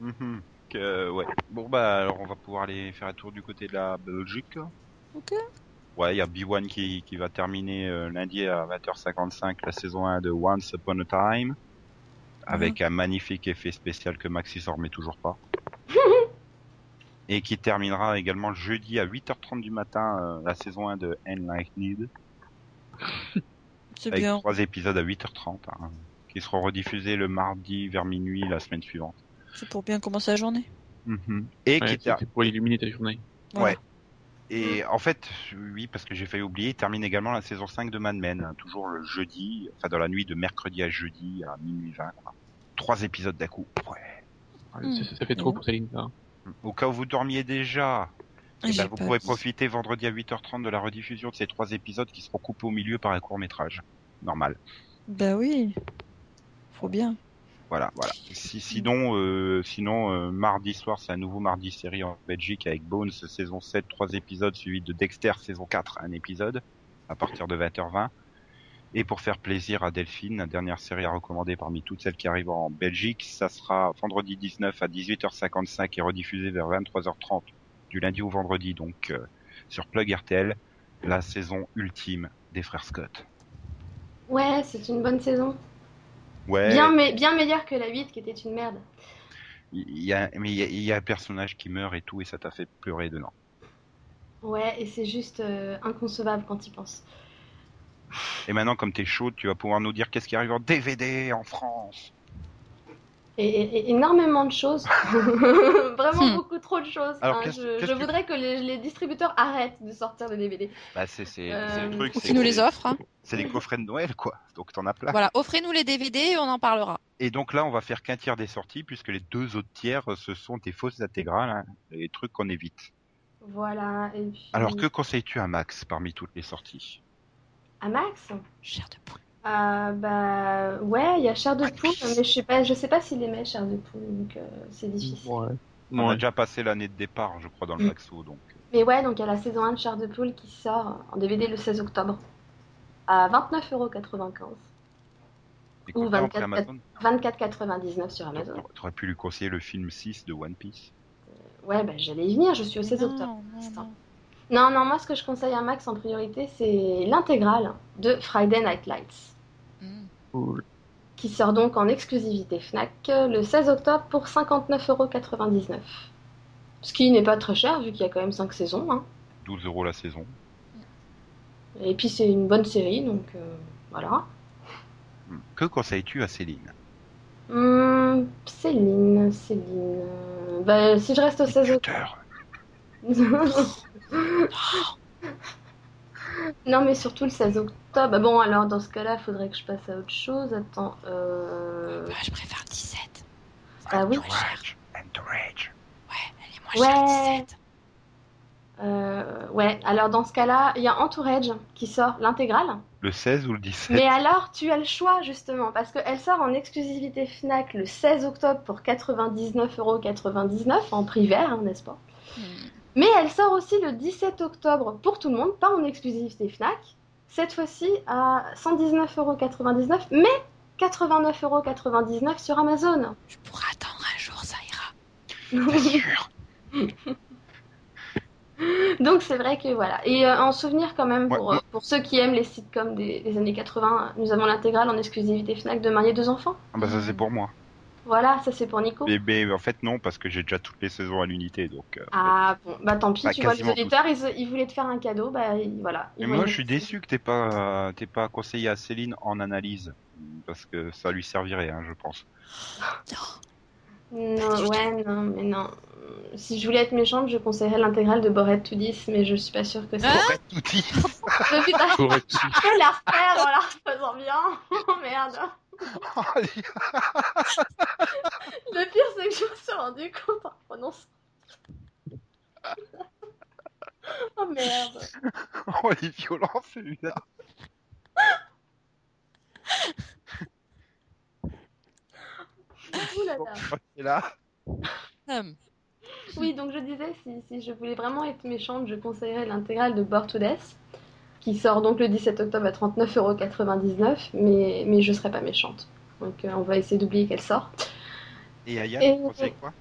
A: Mhm. Que, ouais. Bon, bah, alors on va pouvoir aller faire un tour du côté de la Belgique.
C: Ok.
A: Ouais, il y a B1 qui, qui va terminer euh, lundi à 20h55 la saison 1 de Once Upon a Time. Avec un magnifique effet spécial que Maxis en remet toujours pas. Et qui terminera également jeudi à 8h30 du matin euh, la saison 1 de Enlightened.
C: C'est
A: Avec
C: bien.
A: trois épisodes à 8h30. hein, qui seront rediffusés le mardi vers minuit la semaine suivante.
C: C'est pour bien commencer la journée.
A: Mhm. Et
D: Ouais,
A: qui ter-
D: c'est pour éliminer ta journée.
C: Voilà.
A: Ouais. Et en fait, oui, parce que j'ai failli oublier, il termine également la saison 5 de Mad Men, hein, toujours le jeudi, enfin dans la nuit de mercredi à jeudi à minuit 20. Quoi. Trois épisodes d'un coup. Ouais.
D: Ça, ça fait trop pour Céline, ça.
A: Au cas où vous dormiez déjà, eh ben, vous pourrez
C: dit.
A: profiter vendredi à 8h30 de la rediffusion de ces trois épisodes qui seront coupés au milieu par un court métrage. Normal.
C: Bah oui. Faut bien.
A: Voilà, voilà. Si, sinon, euh, sinon euh, mardi soir, c'est un nouveau mardi série en Belgique avec Bones saison 7, trois épisodes suivis de Dexter saison 4, un épisode. à partir de 20h20. Et pour faire plaisir à Delphine, la dernière série à recommander parmi toutes celles qui arrivent en Belgique, ça sera vendredi 19 à 18h55 et rediffusé vers 23h30 du lundi au vendredi, donc euh, sur Plug RTL, la saison ultime des frères Scott.
B: Ouais, c'est une bonne saison.
A: Ouais,
B: Bien, mais, bien meilleure que la 8 qui était une merde.
A: il y a, mais il y a, il y a un personnage qui meurt et tout, et ça t'a fait pleurer dedans.
B: Ouais, et c'est juste euh, inconcevable quand tu y penses.
A: Et maintenant, comme t'es chaude, tu vas pouvoir nous dire qu'est-ce qui arrive en DVD en France.
B: Et, énormément de choses. Vraiment
C: Hmm.
B: beaucoup trop de choses.
A: Alors,
B: Hein, je
A: qu'est-ce
B: je
A: que-
B: voudrais que les, les distributeurs arrêtent de sortir des DVD.
A: Bah, c'est c'est-
B: Euh,
A: le truc.
C: Ou qui nous les
A: c'est-
C: offre. hein.
A: C'est des coffrets de Noël, quoi. Donc t'en as plein.
C: Voilà, offrez-nous les DVD et on en parlera.
A: Et donc là, on va faire qu'un tiers des sorties, puisque les deux autres tiers, ce sont des fausses intégrales, hein, les trucs qu'on évite.
B: Voilà. Et puis...
A: Alors, que conseilles-tu à Max parmi toutes les sorties?
B: À Max
C: Chair de poule.
B: Ah bah ouais, il y a Chair de poule, mais je sais pas, je sais pas s'il aimait Chair de poule, donc euh, c'est difficile.
D: Ouais.
A: On a
D: Ouais.
A: déjà passé l'année de départ, je crois, dans le
C: Mm.
A: Maxo, donc.
B: Mais ouais, donc il y a la saison 1 de Chair de poule qui sort en DVD le 16 octobre à 29,95€.
A: Et
B: Ou
A: combien
B: 24,
A: après Amazon
B: 24,99€ sur Amazon.
A: T'aurais pu lui conseiller le film 6 de One Piece?
B: Ouais, bah j'allais y venir, je suis au 16
C: Non,
B: octobre.
C: non, non.
B: Non, non, moi ce que je conseille à Max en priorité, c'est l'intégrale de Friday Night Lights,
C: Mm.
D: Cool.
B: qui sort donc en exclusivité Fnac euh, le 16 octobre pour 59,99€. Ce qui n'est pas très cher vu qu'il y a quand même 5 saisons. Hein.
A: 12 euros la saison.
B: Et puis c'est une bonne série, donc euh, voilà.
A: Mm. Que conseilles-tu à Céline?
B: Hum, Céline, Céline. Bah, si je reste au 16 octobre. Non, mais surtout le 16 octobre. Bah Bon, alors dans ce cas-là, il faudrait que je passe à autre chose. Attends. Euh...
C: Bah, je préfère 17.
B: Ah oui.
A: Entourage. Entourage.
C: Ouais, elle est moins chère,
B: Ouais.
C: 17.
B: Euh, ouais, alors dans ce cas-là, il y a Entourage qui sort l'intégrale.
A: Le 16 ou le 17
B: Mais alors, tu as le choix justement, parce qu'elle sort en exclusivité Fnac le 16 octobre pour 99,99€ en prix vert, hein, n'est-ce pas?
C: Mm.
B: Mais elle sort aussi le 17 octobre pour tout le monde, pas en exclusivité Fnac. Cette fois-ci à 119,99€, mais 89,99€ sur Amazon.
C: Je pourrais attendre un jour, ça ira.
A: Sûr.
B: Donc c'est vrai que voilà. Et euh, en souvenir quand même,
A: Ouais,
B: pour,
A: moi-
B: euh, pour ceux qui aiment les sitcoms des, des années 80, nous avons l'intégrale en exclusivité Fnac de Marier deux enfants.
A: Ah bah ça c'est pour moi.
B: Voilà, ça c'est pour Nico.
A: Mais, mais en fait non, parce que j'ai déjà toutes les saisons à l'unité, donc... euh,
B: Ah bon, bah tant pis,
A: Bah,
B: tu vois, les auditeurs, ils, ils voulaient te faire un cadeau, bah ils- voilà. vont
A: moi je suis déçu que t'aies pas, t'aies pas conseillé à Céline en analyse, parce que ça lui servirait, hein, je pense.
B: Non, ouais, non, mais non. Si je voulais être méchante, je conseillerais l'intégrale de Bored to 10, mais je suis pas sûre que c'est. Putain,
D: J'aurais pu.
B: je peux la refaire en la refaisant bien. Oh merde. Le pire, c'est que je me suis rendu compte en prononçant. oh merde.
A: oh les violences celui-là.
B: Ouh là là.
A: C'est là.
C: Hum.
B: Oui, donc je disais, si, si je voulais vraiment être méchante, je conseillerais l'intégrale de Bored to Death, qui sort donc le 17 octobre à 39,99€, mais, mais je serais pas méchante. Donc euh, on va essayer d'oublier qu'elle sort.
A: Et Aya,
B: Et-
A: tu conseilles quoi?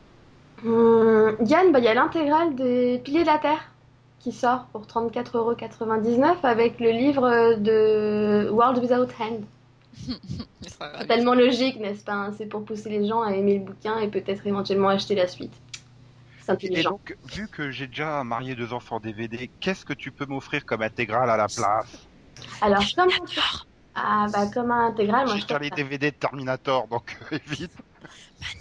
B: Hum, Yann, bah, il y a l'intégrale des Piliers de la Terre qui sort pour 34,99€ avec le livre de World Without Hand. C'est tellement logique, n'est-ce pas hein? C'est pour pousser les gens à aimer le bouquin et peut-être éventuellement acheter la suite. C'est
A: Et donc, vu que j'ai déjà marié deux enfants DVD, qu'est-ce que tu peux m'offrir comme intégrale à la place?
B: Alors, comme ah bah comme un intégral, moi
A: J'ai
B: je
A: déjà les. DVD de Terminator, donc vite.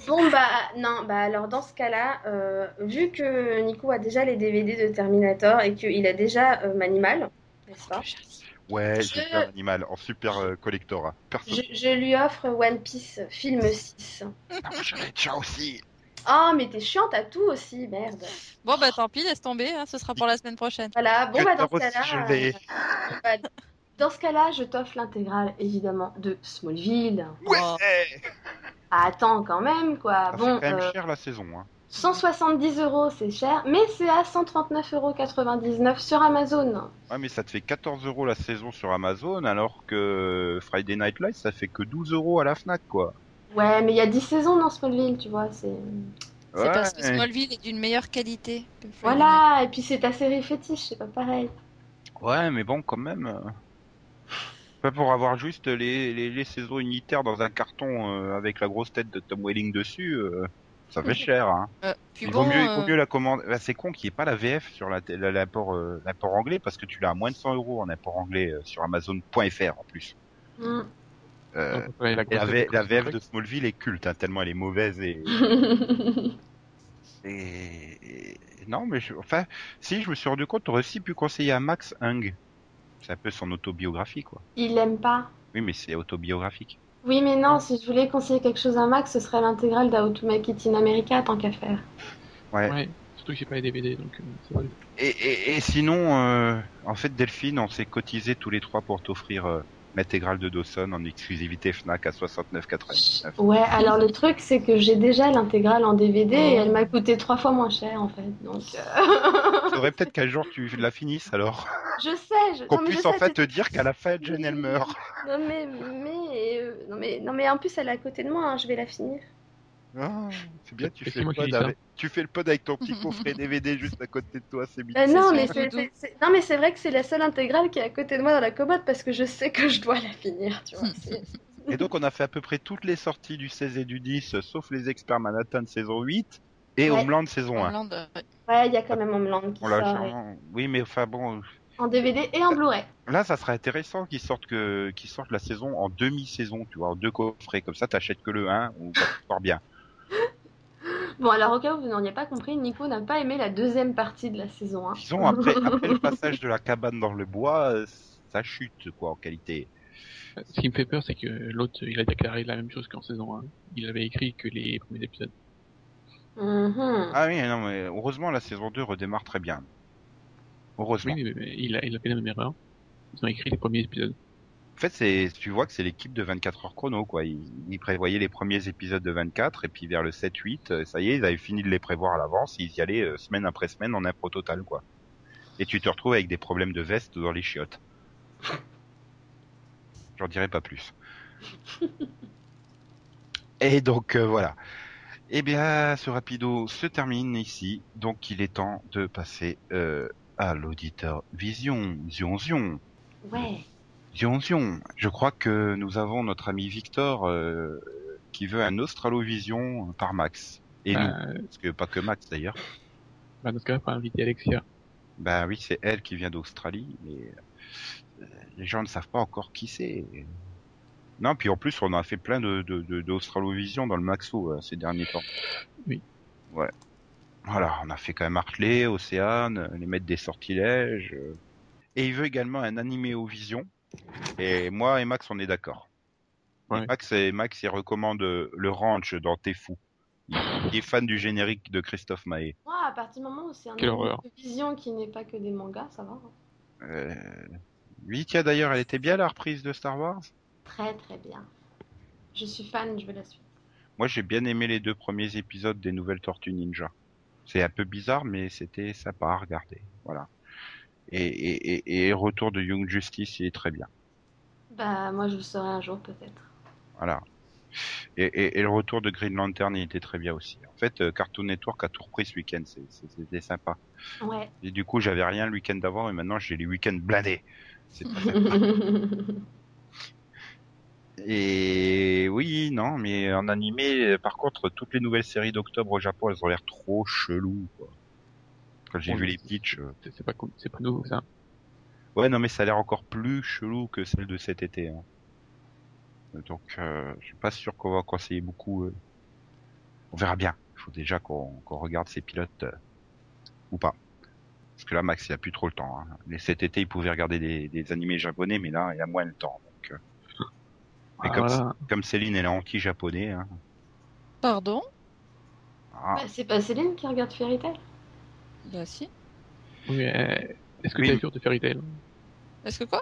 B: Bon bah non, bah alors dans ce cas-là, euh, vu que Nico a déjà les DVD de Terminator et qu'il a déjà euh, Manimal, n'est-ce pas?
A: Ouais,
B: Je-
A: j'ai déjà l'animal en super euh, collectora. Perso.
B: je, je lui offre One Piece film 6.
A: Ah, je l'ai déjà aussi.
B: Oh mais t'es chiante à tout aussi, merde.
C: Bon, bah tant pis, laisse tomber, hein, ce sera pour la semaine prochaine.
B: Voilà, bon bah dans ce cas-là, euh, bah, dans ce cas-là, je t'offre l'intégrale évidemment de Smallville.
A: Ouais.
C: Oh.
B: Ah, attends quand même quoi.
A: Ça
B: bon,
A: fait quand même
B: euh,
A: cher la saison. Hein.
B: 170 euros, c'est cher, mais c'est à 139,99 euros sur Amazon.
A: Ouais, mais ça te fait 14 euros la saison sur Amazon, alors que Friday Night Lights, ça fait que 12 euros à la Fnac, quoi.
B: Ouais, mais il y a 10 saisons dans Smallville, tu vois, c'est...
A: Ouais.
C: parce que Smallville est d'une meilleure qualité. que
B: Voilà, et puis c'est ta série fétiche, c'est pas pareil.
A: Ouais, mais bon, quand même. euh, Pas pour avoir juste les, les, les saisons unitaires dans un carton euh, avec la grosse tête de Tom Welling dessus, euh, ça fait cher. Hein.
C: Euh, puis
A: Il
C: bon,
A: vaut mieux, il vaut mieux la commande. Bah, c'est con qu'il n'y ait pas la VF sur la- la- l'apport euh, l'apport anglais parce que tu l'as à moins de 100 euros en apport anglais euh, sur Amazon.fr en plus.
B: Mm.
A: Euh,
D: Ouais, la
A: la, VF de Smallville est culte, hein, tellement elle est mauvaise et, et- et- non mais je- enfin si je me suis rendu compte, t'aurais aussi pu conseiller à Max Hung. C'est un peu son autobiographie quoi.
B: Il l'aime pas.
A: Oui mais c'est autobiographique.
B: Oui, mais non, si je voulais conseiller quelque chose à Max, ce serait l'intégrale d'How to Make It in America, tant qu'à faire.
A: Ouais.
D: Ouais, surtout que j'ai pas les DVD, donc euh, c'est vrai.
A: Et, et, et sinon, euh, en fait Delphine, on s'est cotisé tous les trois pour t'offrir l'intégrale de Dawson en exclusivité Fnac à 69,99.
B: Ouais, alors le truc, c'est que j'ai déjà l'intégrale en DVD et elle m'a coûté trois fois moins cher, en fait. Donc, euh,
A: Faudrait peut-être qu'un jour tu la finisses alors.
B: je sais, je...
A: Qu'on
B: je
A: puisse en
B: sais,
A: fait te dire qu'à la fin, Jen elle meurt.
B: Non mais, mais, euh, non mais, non mais en plus elle est à côté de moi, hein, je vais la finir.
A: Ah, c'est bien, tu fais, le pod avec... tu fais le pod avec ton petit coffret DVD juste à côté de toi, c'est
B: Euh,
A: bien.
B: non mais c'est, c'est- c'est- non mais c'est vrai que c'est la seule intégrale qui est à côté de moi dans la commode parce que je sais que je dois la finir, tu vois. c'est-
A: Et donc on a fait à peu près toutes les sorties du 16 et du 10, sauf les experts Manhattan saison 8 et
B: Ouais.
A: Homeland saison 1.
C: Homeland, euh, ouais.
B: Ouais, il y a quand même Homeland qui
A: On l'a
B: sort
A: Oui mais enfin bon,
B: en DVD et en Blu-ray.
A: là ça serait intéressant qu'ils sortent que qu'ils sortent la saison en demi-saison, tu vois, en deux coffrets, comme ça t'achètes que le 1 ou sort bien.
B: Bon alors au cas où vous n'auriez pas compris, Nico n'a pas aimé la deuxième partie de la saison 1.
A: Disons après, après le passage de la cabane dans le bois, euh, ça chute quoi en qualité.
D: Ce qui me fait peur, c'est que l'autre, il a déclaré la même chose qu'en saison 1. Il avait écrit que les premiers épisodes.
B: Mhm.
A: Ah oui, non mais heureusement la saison 2 redémarre très bien. Heureusement.
D: Oui, mais, mais il, a, il a fait la même erreur. Ils ont écrit les premiers épisodes.
A: En fait, c'est, tu vois que c'est l'équipe de 24 heures chrono, quoi. Ils, ils prévoyaient les premiers épisodes de 24, et puis vers le 7-8, euh, ça y est, ils avaient fini de les prévoir à l'avance, ils y allaient euh, semaine après semaine en impro total, quoi. Et tu te retrouves avec des problèmes de veste dans les chiottes. J'en dirai pas plus. et donc, euh, voilà. Eh bien, ce rapido se termine ici, donc il est temps de passer euh, à l'auditeur Vision, Zion Zion.
B: Ouais.
A: Zion, je crois que nous avons notre ami Victor euh, qui veut un Australovision par Max. Et nous,
D: Euh,
A: parce que pas que Max d'ailleurs.
D: bah, dans ce cas-là, faut inviter Alexia.
A: Ben oui, c'est elle qui vient d'Australie, mais euh, les gens ne savent pas encore qui c'est. Non, puis en plus, on a fait plein de, de, de- d'Australovision dans le Maxo euh, ces derniers temps.
D: Oui.
A: Ouais. Voilà, on a fait quand même Hartley, Océane, euh, les maîtres des sortilèges. euh. Et il veut également un animé au Vision. Et moi et Max, on est d'accord.
D: Ouais.
A: Max, et Max, il recommande le ranch dans T'es fou. Il il est fan du générique de Christophe Maé.
B: Moi, à partir du moment où c'est un
D: Quelle
B: anime
D: horreur.
B: de vision qui n'est pas que des mangas, ça va. hein.
A: Euh... Oui, tiens, d'ailleurs, elle était bien la reprise de Star Wars?
B: Très très bien. Je suis fan, je veux la suite.
A: Moi, j'ai bien aimé les deux premiers épisodes des Nouvelles Tortues Ninja. C'est un peu bizarre, mais c'était sympa à regarder. Voilà. Et, et, et, retour de Young Justice, il est très bien.
B: Bah, moi je le saurai un jour peut-être.
A: Voilà. Et, et, et le retour de Green Lantern, il était très bien aussi. En fait, euh, Cartoon Network a tout repris ce week-end. c'est- c'est- C'était sympa.
B: Ouais.
A: Et du coup, j'avais rien le week-end d'avant, et maintenant j'ai les week-ends blindés. C'est sympa. Et oui, non, mais en animé, par contre, toutes les nouvelles séries d'octobre au Japon, elles ont l'air trop cheloues, quoi. Quand j'ai vu les pitchs. euh,
D: C'est pas, cool- c'est pas nouveau, ça.
A: Ouais, non, mais ça a l'air encore plus chelou que celle de cet été. hein. Donc, euh, je suis pas sûr qu'on va conseiller beaucoup. euh. On verra bien. Il faut déjà qu'on qu'on regarde ces pilotes euh, ou pas. Parce que là, Max, il a plus trop le temps. Hein. Mais cet été, il pouvait regarder des, des animés japonais, mais là, il a moins le temps. Donc, euh. Mais
D: Ah,
A: comme,
D: voilà.
A: comme Céline, elle est anti-japonais. Hein.
C: Pardon?
A: Ah,
B: Bah, c'est pas Céline qui regarde Fairy Tail?
C: Bah si.
D: Oui, mais, euh, est-ce que
A: Oui.
D: t'es à jour de Fairy Tail
C: Est-ce que quoi?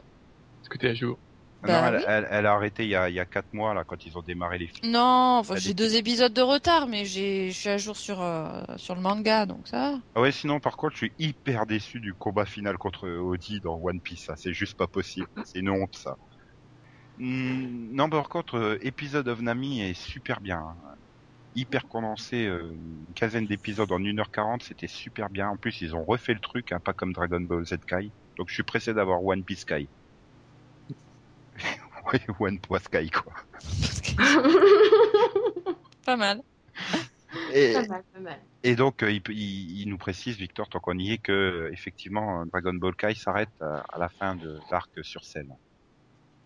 D: Est-ce que t'es à jour?
C: Bah
A: non, elle,
C: oui.
A: elle- elle a arrêté il y a, il y a 4 mois, là, quand ils ont démarré les films.
C: Non, enfin, j'ai deux épisodes de retard, mais j'ai, je suis à jour sur euh, sur le manga, donc ça. va.
A: Ah ouais, sinon, par contre, je suis hyper déçu du combat final contre Audi dans One Piece. Ça, c'est juste pas possible. C'est une honte, ça. Hmm, non, par contre, euh, Episode of Nami est super bien. hein. Hyper condensé, euh, une quinzaine d'épisodes en 1h40, c'était super bien. En plus, ils ont refait le truc, hein, pas comme Dragon Ball Z Kai. Donc, je suis pressé d'avoir One Piece Kai. ouais, One Piece Kai, quoi.
C: Pas mal.
A: Et,
B: Pas mal, pas mal.
A: Et donc, euh, il, peut- il, il nous précise, Victor, tant qu'on y est, que euh, effectivement, Dragon Ball Kai s'arrête à, à la fin de l'arc sur scène.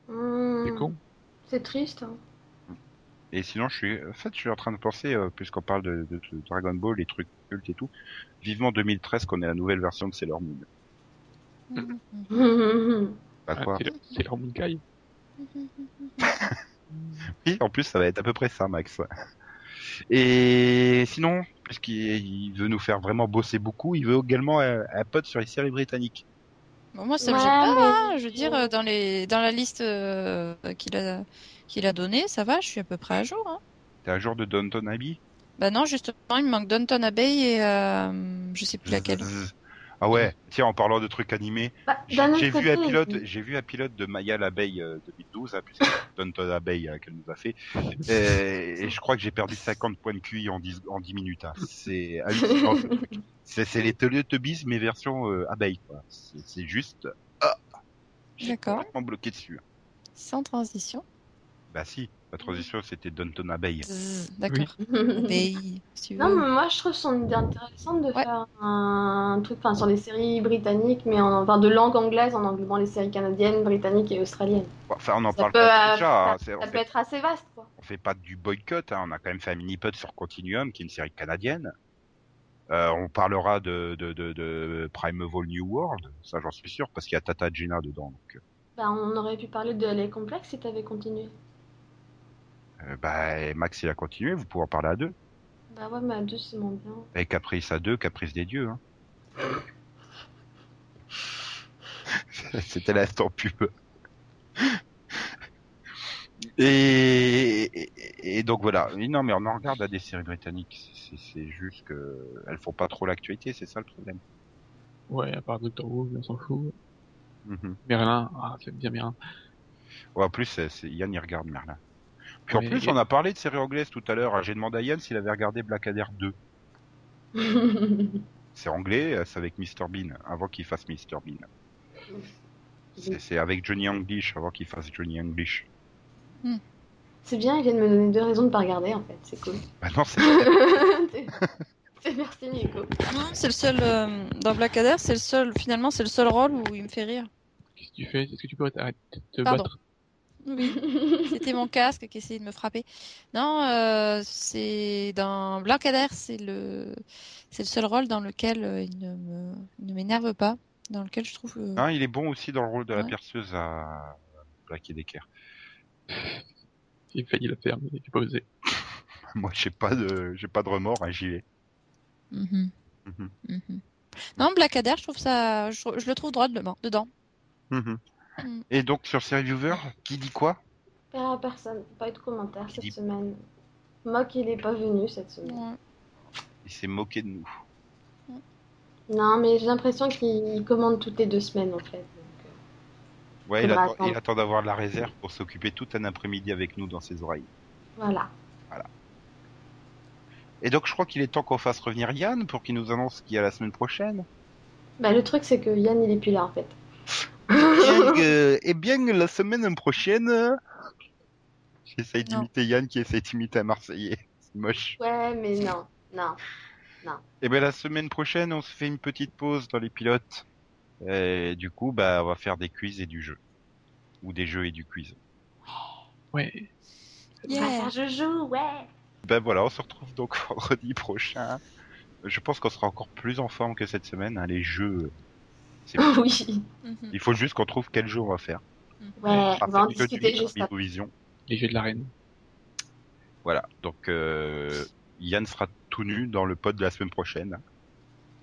B: Hmm,
D: C'est con.
B: C'est triste. hein.
A: Et sinon, je suis, en fait, je suis en train de penser, euh, puisqu'on parle de, de- de Dragon Ball, les trucs cultes et tout, vivement 2013 qu'on ait la nouvelle version de Sailor Moon. Bah
D: Ah,
A: quoi
D: leur Moon Kai.
A: Oui, en plus, ça va être à peu près ça, Max. Et sinon, puisqu'il il veut nous faire vraiment bosser beaucoup, il veut également un, un pote sur les séries britanniques.
C: Bon, moi, ça me
B: Ouais,
C: gêne pas.
B: mais-
C: hein. Je veux dire, euh, dans les dans la liste euh, qu'il a qu'il a donnée, ça va. Je suis à peu près à jour. Hein.
A: T'es un jour de Downton Abbey?
C: Bah non, justement, il me manque Downton Abbey et euh, je sais plus laquelle.
A: Zzz. Ah ouais, tiens, en parlant de trucs animés,
B: Bah,
A: J'ai vu un pilote, j'ai vu un pilote de Maya l'abeille euh, 2012, hein, puisque Downton Abbey euh, qu'elle nous a fait, et, et je crois que j'ai perdu 50 points de QI en 10, en 10 minutes. hein. C'est hallucinant. ce truc. C'est c'est les Teletubbies mais version euh, abeille quoi. C'est juste. Ah, j'ai
C: D'accord.
A: complètement bloqué dessus.
C: Sans transition.
A: Bah si, la transition c'était Downton Abbey.
C: Zzz, D'accord. Abbey, si tu veux.
B: Non, mais moi je trouve son idée intéressante de
C: Ouais.
B: faire un truc enfin, sur les séries britanniques, mais en, enfin, de langue anglaise en englobant les séries canadiennes, britanniques et australiennes.
A: Enfin, on en
B: Ça
A: parle
B: peut,
A: pas
B: euh,
A: déjà. hein,
B: ça,
A: on
B: ça peut
A: fait-
B: être assez vaste, quoi.
A: on fait pas du boycott, hein, on a quand même fait un mini-pod sur Continuum, qui est une série canadienne. Euh, on parlera de, de, de, de Primeval New World, ça j'en suis sûr, parce qu'il y a Tata Gina dedans. Donc,
B: Bah, on aurait pu parler de Les Complexes si t'avais continué.
A: Euh, bah, Max il a continué, vous pouvez en parler à deux.
B: Bah ouais, mais à deux, c'est moins bien.
A: Et Caprice à deux, Caprice des dieux. Hein. C'était l'instant pub. Et, et, et donc voilà. Et non mais on en regarde à des séries britanniques. C'est- juste que elles font pas trop l'actualité, c'est ça le problème.
D: Ouais, à part Doctor Who, on s'en fout.
A: Mhm.
D: Merlin, ah, c'est bien Merlin.
A: Ouais, en plus, Yann, il regarde Merlin. Puis en plus, on a parlé de séries anglaises tout à l'heure. J'ai demandé à Yann s'il avait regardé Blackadder 2. C'est anglais, euh, c'est avec Mr Bean, avant qu'il fasse Mr Bean. C'est, avec Johnny English, avant qu'il fasse Johnny English.
B: c'est bien, il vient de me donner deux raisons de pas regarder, en fait. C'est cool.
A: Bah non, c'est...
B: Merci, Nico.
C: Non, c'est le seul euh, dans Blackadder, c'est le seul. Finalement, c'est le seul rôle où il me fait rire.
D: Qu'est-ce que tu fais? Est-ce que tu peux arrêter de te
C: Pardon.
D: battre?
C: Oui, c'était mon casque qui essayait de me frapper. Non, euh, c'est dans Blackadder, c'est le c'est le seul rôle dans lequel euh, il ne me il ne m'énerve pas, dans lequel je trouve. euh,
A: Hein, il est bon aussi dans le rôle de la
C: Ouais.
A: perceuse à Black et Decker.
D: J'ai failli le faire, mais j'ai pas osé.
A: Moi, j'ai pas de, j'ai pas de remords, hein, j'y vais.
C: mhm,
A: Mhm.
C: mhm. Non, Blackadder, je trouve ça, je, je le trouve droit dedans. Mm.
A: Et donc, sur Série Viewer, qui dit quoi?
B: Ah, personne, pas eu de commentaires
A: Il
B: cette
A: dit-
B: semaine. Mock, il est pas venu cette semaine.
C: Ouais.
A: Il s'est moqué de nous.
B: Non, mais j'ai l'impression qu'il commande toutes les deux semaines, en fait. donc, euh,
A: Ouais, il attend,
B: attendre.
A: il attend d'avoir de la réserve pour s'occuper tout un après-midi avec nous dans ses oreilles.
B: voilà.
A: Et donc, je crois qu'il est temps qu'on fasse revenir Yann pour qu'il nous annonce ce qu'il y a la semaine prochaine.
B: Bah, le truc, c'est que Yann, il est plus là, en fait.
A: Et, euh, eh bien, la semaine prochaine, j'essaye
C: Non.
A: d'imiter Yann qui essaye d'imiter un Marseillais. C'est moche.
B: Ouais, mais non, non.
A: Et ben la semaine prochaine, on se fait une petite pause dans les pilotes. Et du coup, bah, on va faire des quiz et du jeu. Ou des jeux et du quiz.
D: Ouais.
C: Yeah.
B: faire je joue, ouais.
A: Ben voilà, on se retrouve donc vendredi prochain. Je pense qu'on sera encore plus en forme que cette semaine. hein, Les jeux,
B: oui.
C: Mhm.
A: il faut juste qu'on trouve quel jeu on va faire.
B: Ouais,
A: Ah,
B: on va en discuter juste après.
A: Vision.
D: Les jeux de l'arène.
A: Voilà, donc euh, Yann sera tout nu dans le pod de la semaine prochaine.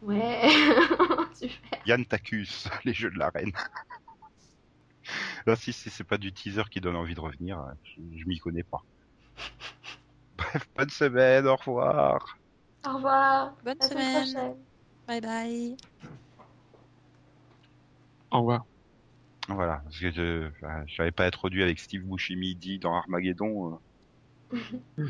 B: Ouais. Super.
A: Yann t'accuse les jeux de l'arène. Là, si, si c'est pas du teaser qui donne envie de revenir, euh, je, je m'y connais pas. Bref, bonne semaine, au revoir.
B: Au revoir.
C: Bonne
B: À la semaine
C: semaine.
B: prochaine.
C: Bye bye.
D: Au revoir.
A: Voilà, parce que je, je savais pas introduit avec Steve Buscemi dit dans Armageddon. euh.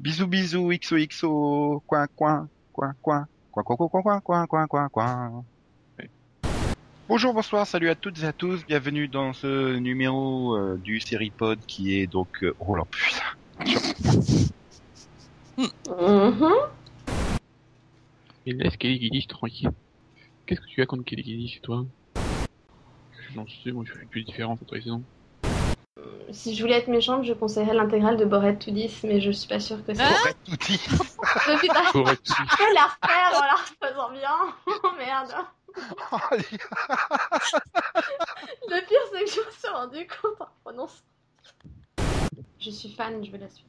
A: bisous bisous, XOXO, coin coin, coin coin, coin coin coin coin coin coin coin coin. Bonjour, bonsoir, salut à toutes et à tous, bienvenue dans ce numéro euh, du Seripod qui est donc... euh, oh là putain
B: Mhm.
D: Et laisse Kelly tranquille. Qu'est-ce que tu as contre Kelly Guidish, toi J'en sais, moi je fais plus différence entre les saisons.
B: Si je voulais être méchante, je conseillerais l'intégrale de Bored to 10, mais je suis pas sûre que c'est. Mais putain,
D: Correct.
B: je peux la refaire en la refaisant bien. Oh merde. Le pire, c'est que je me suis rendu compte en prononçant. Je suis fan, je veux la suite.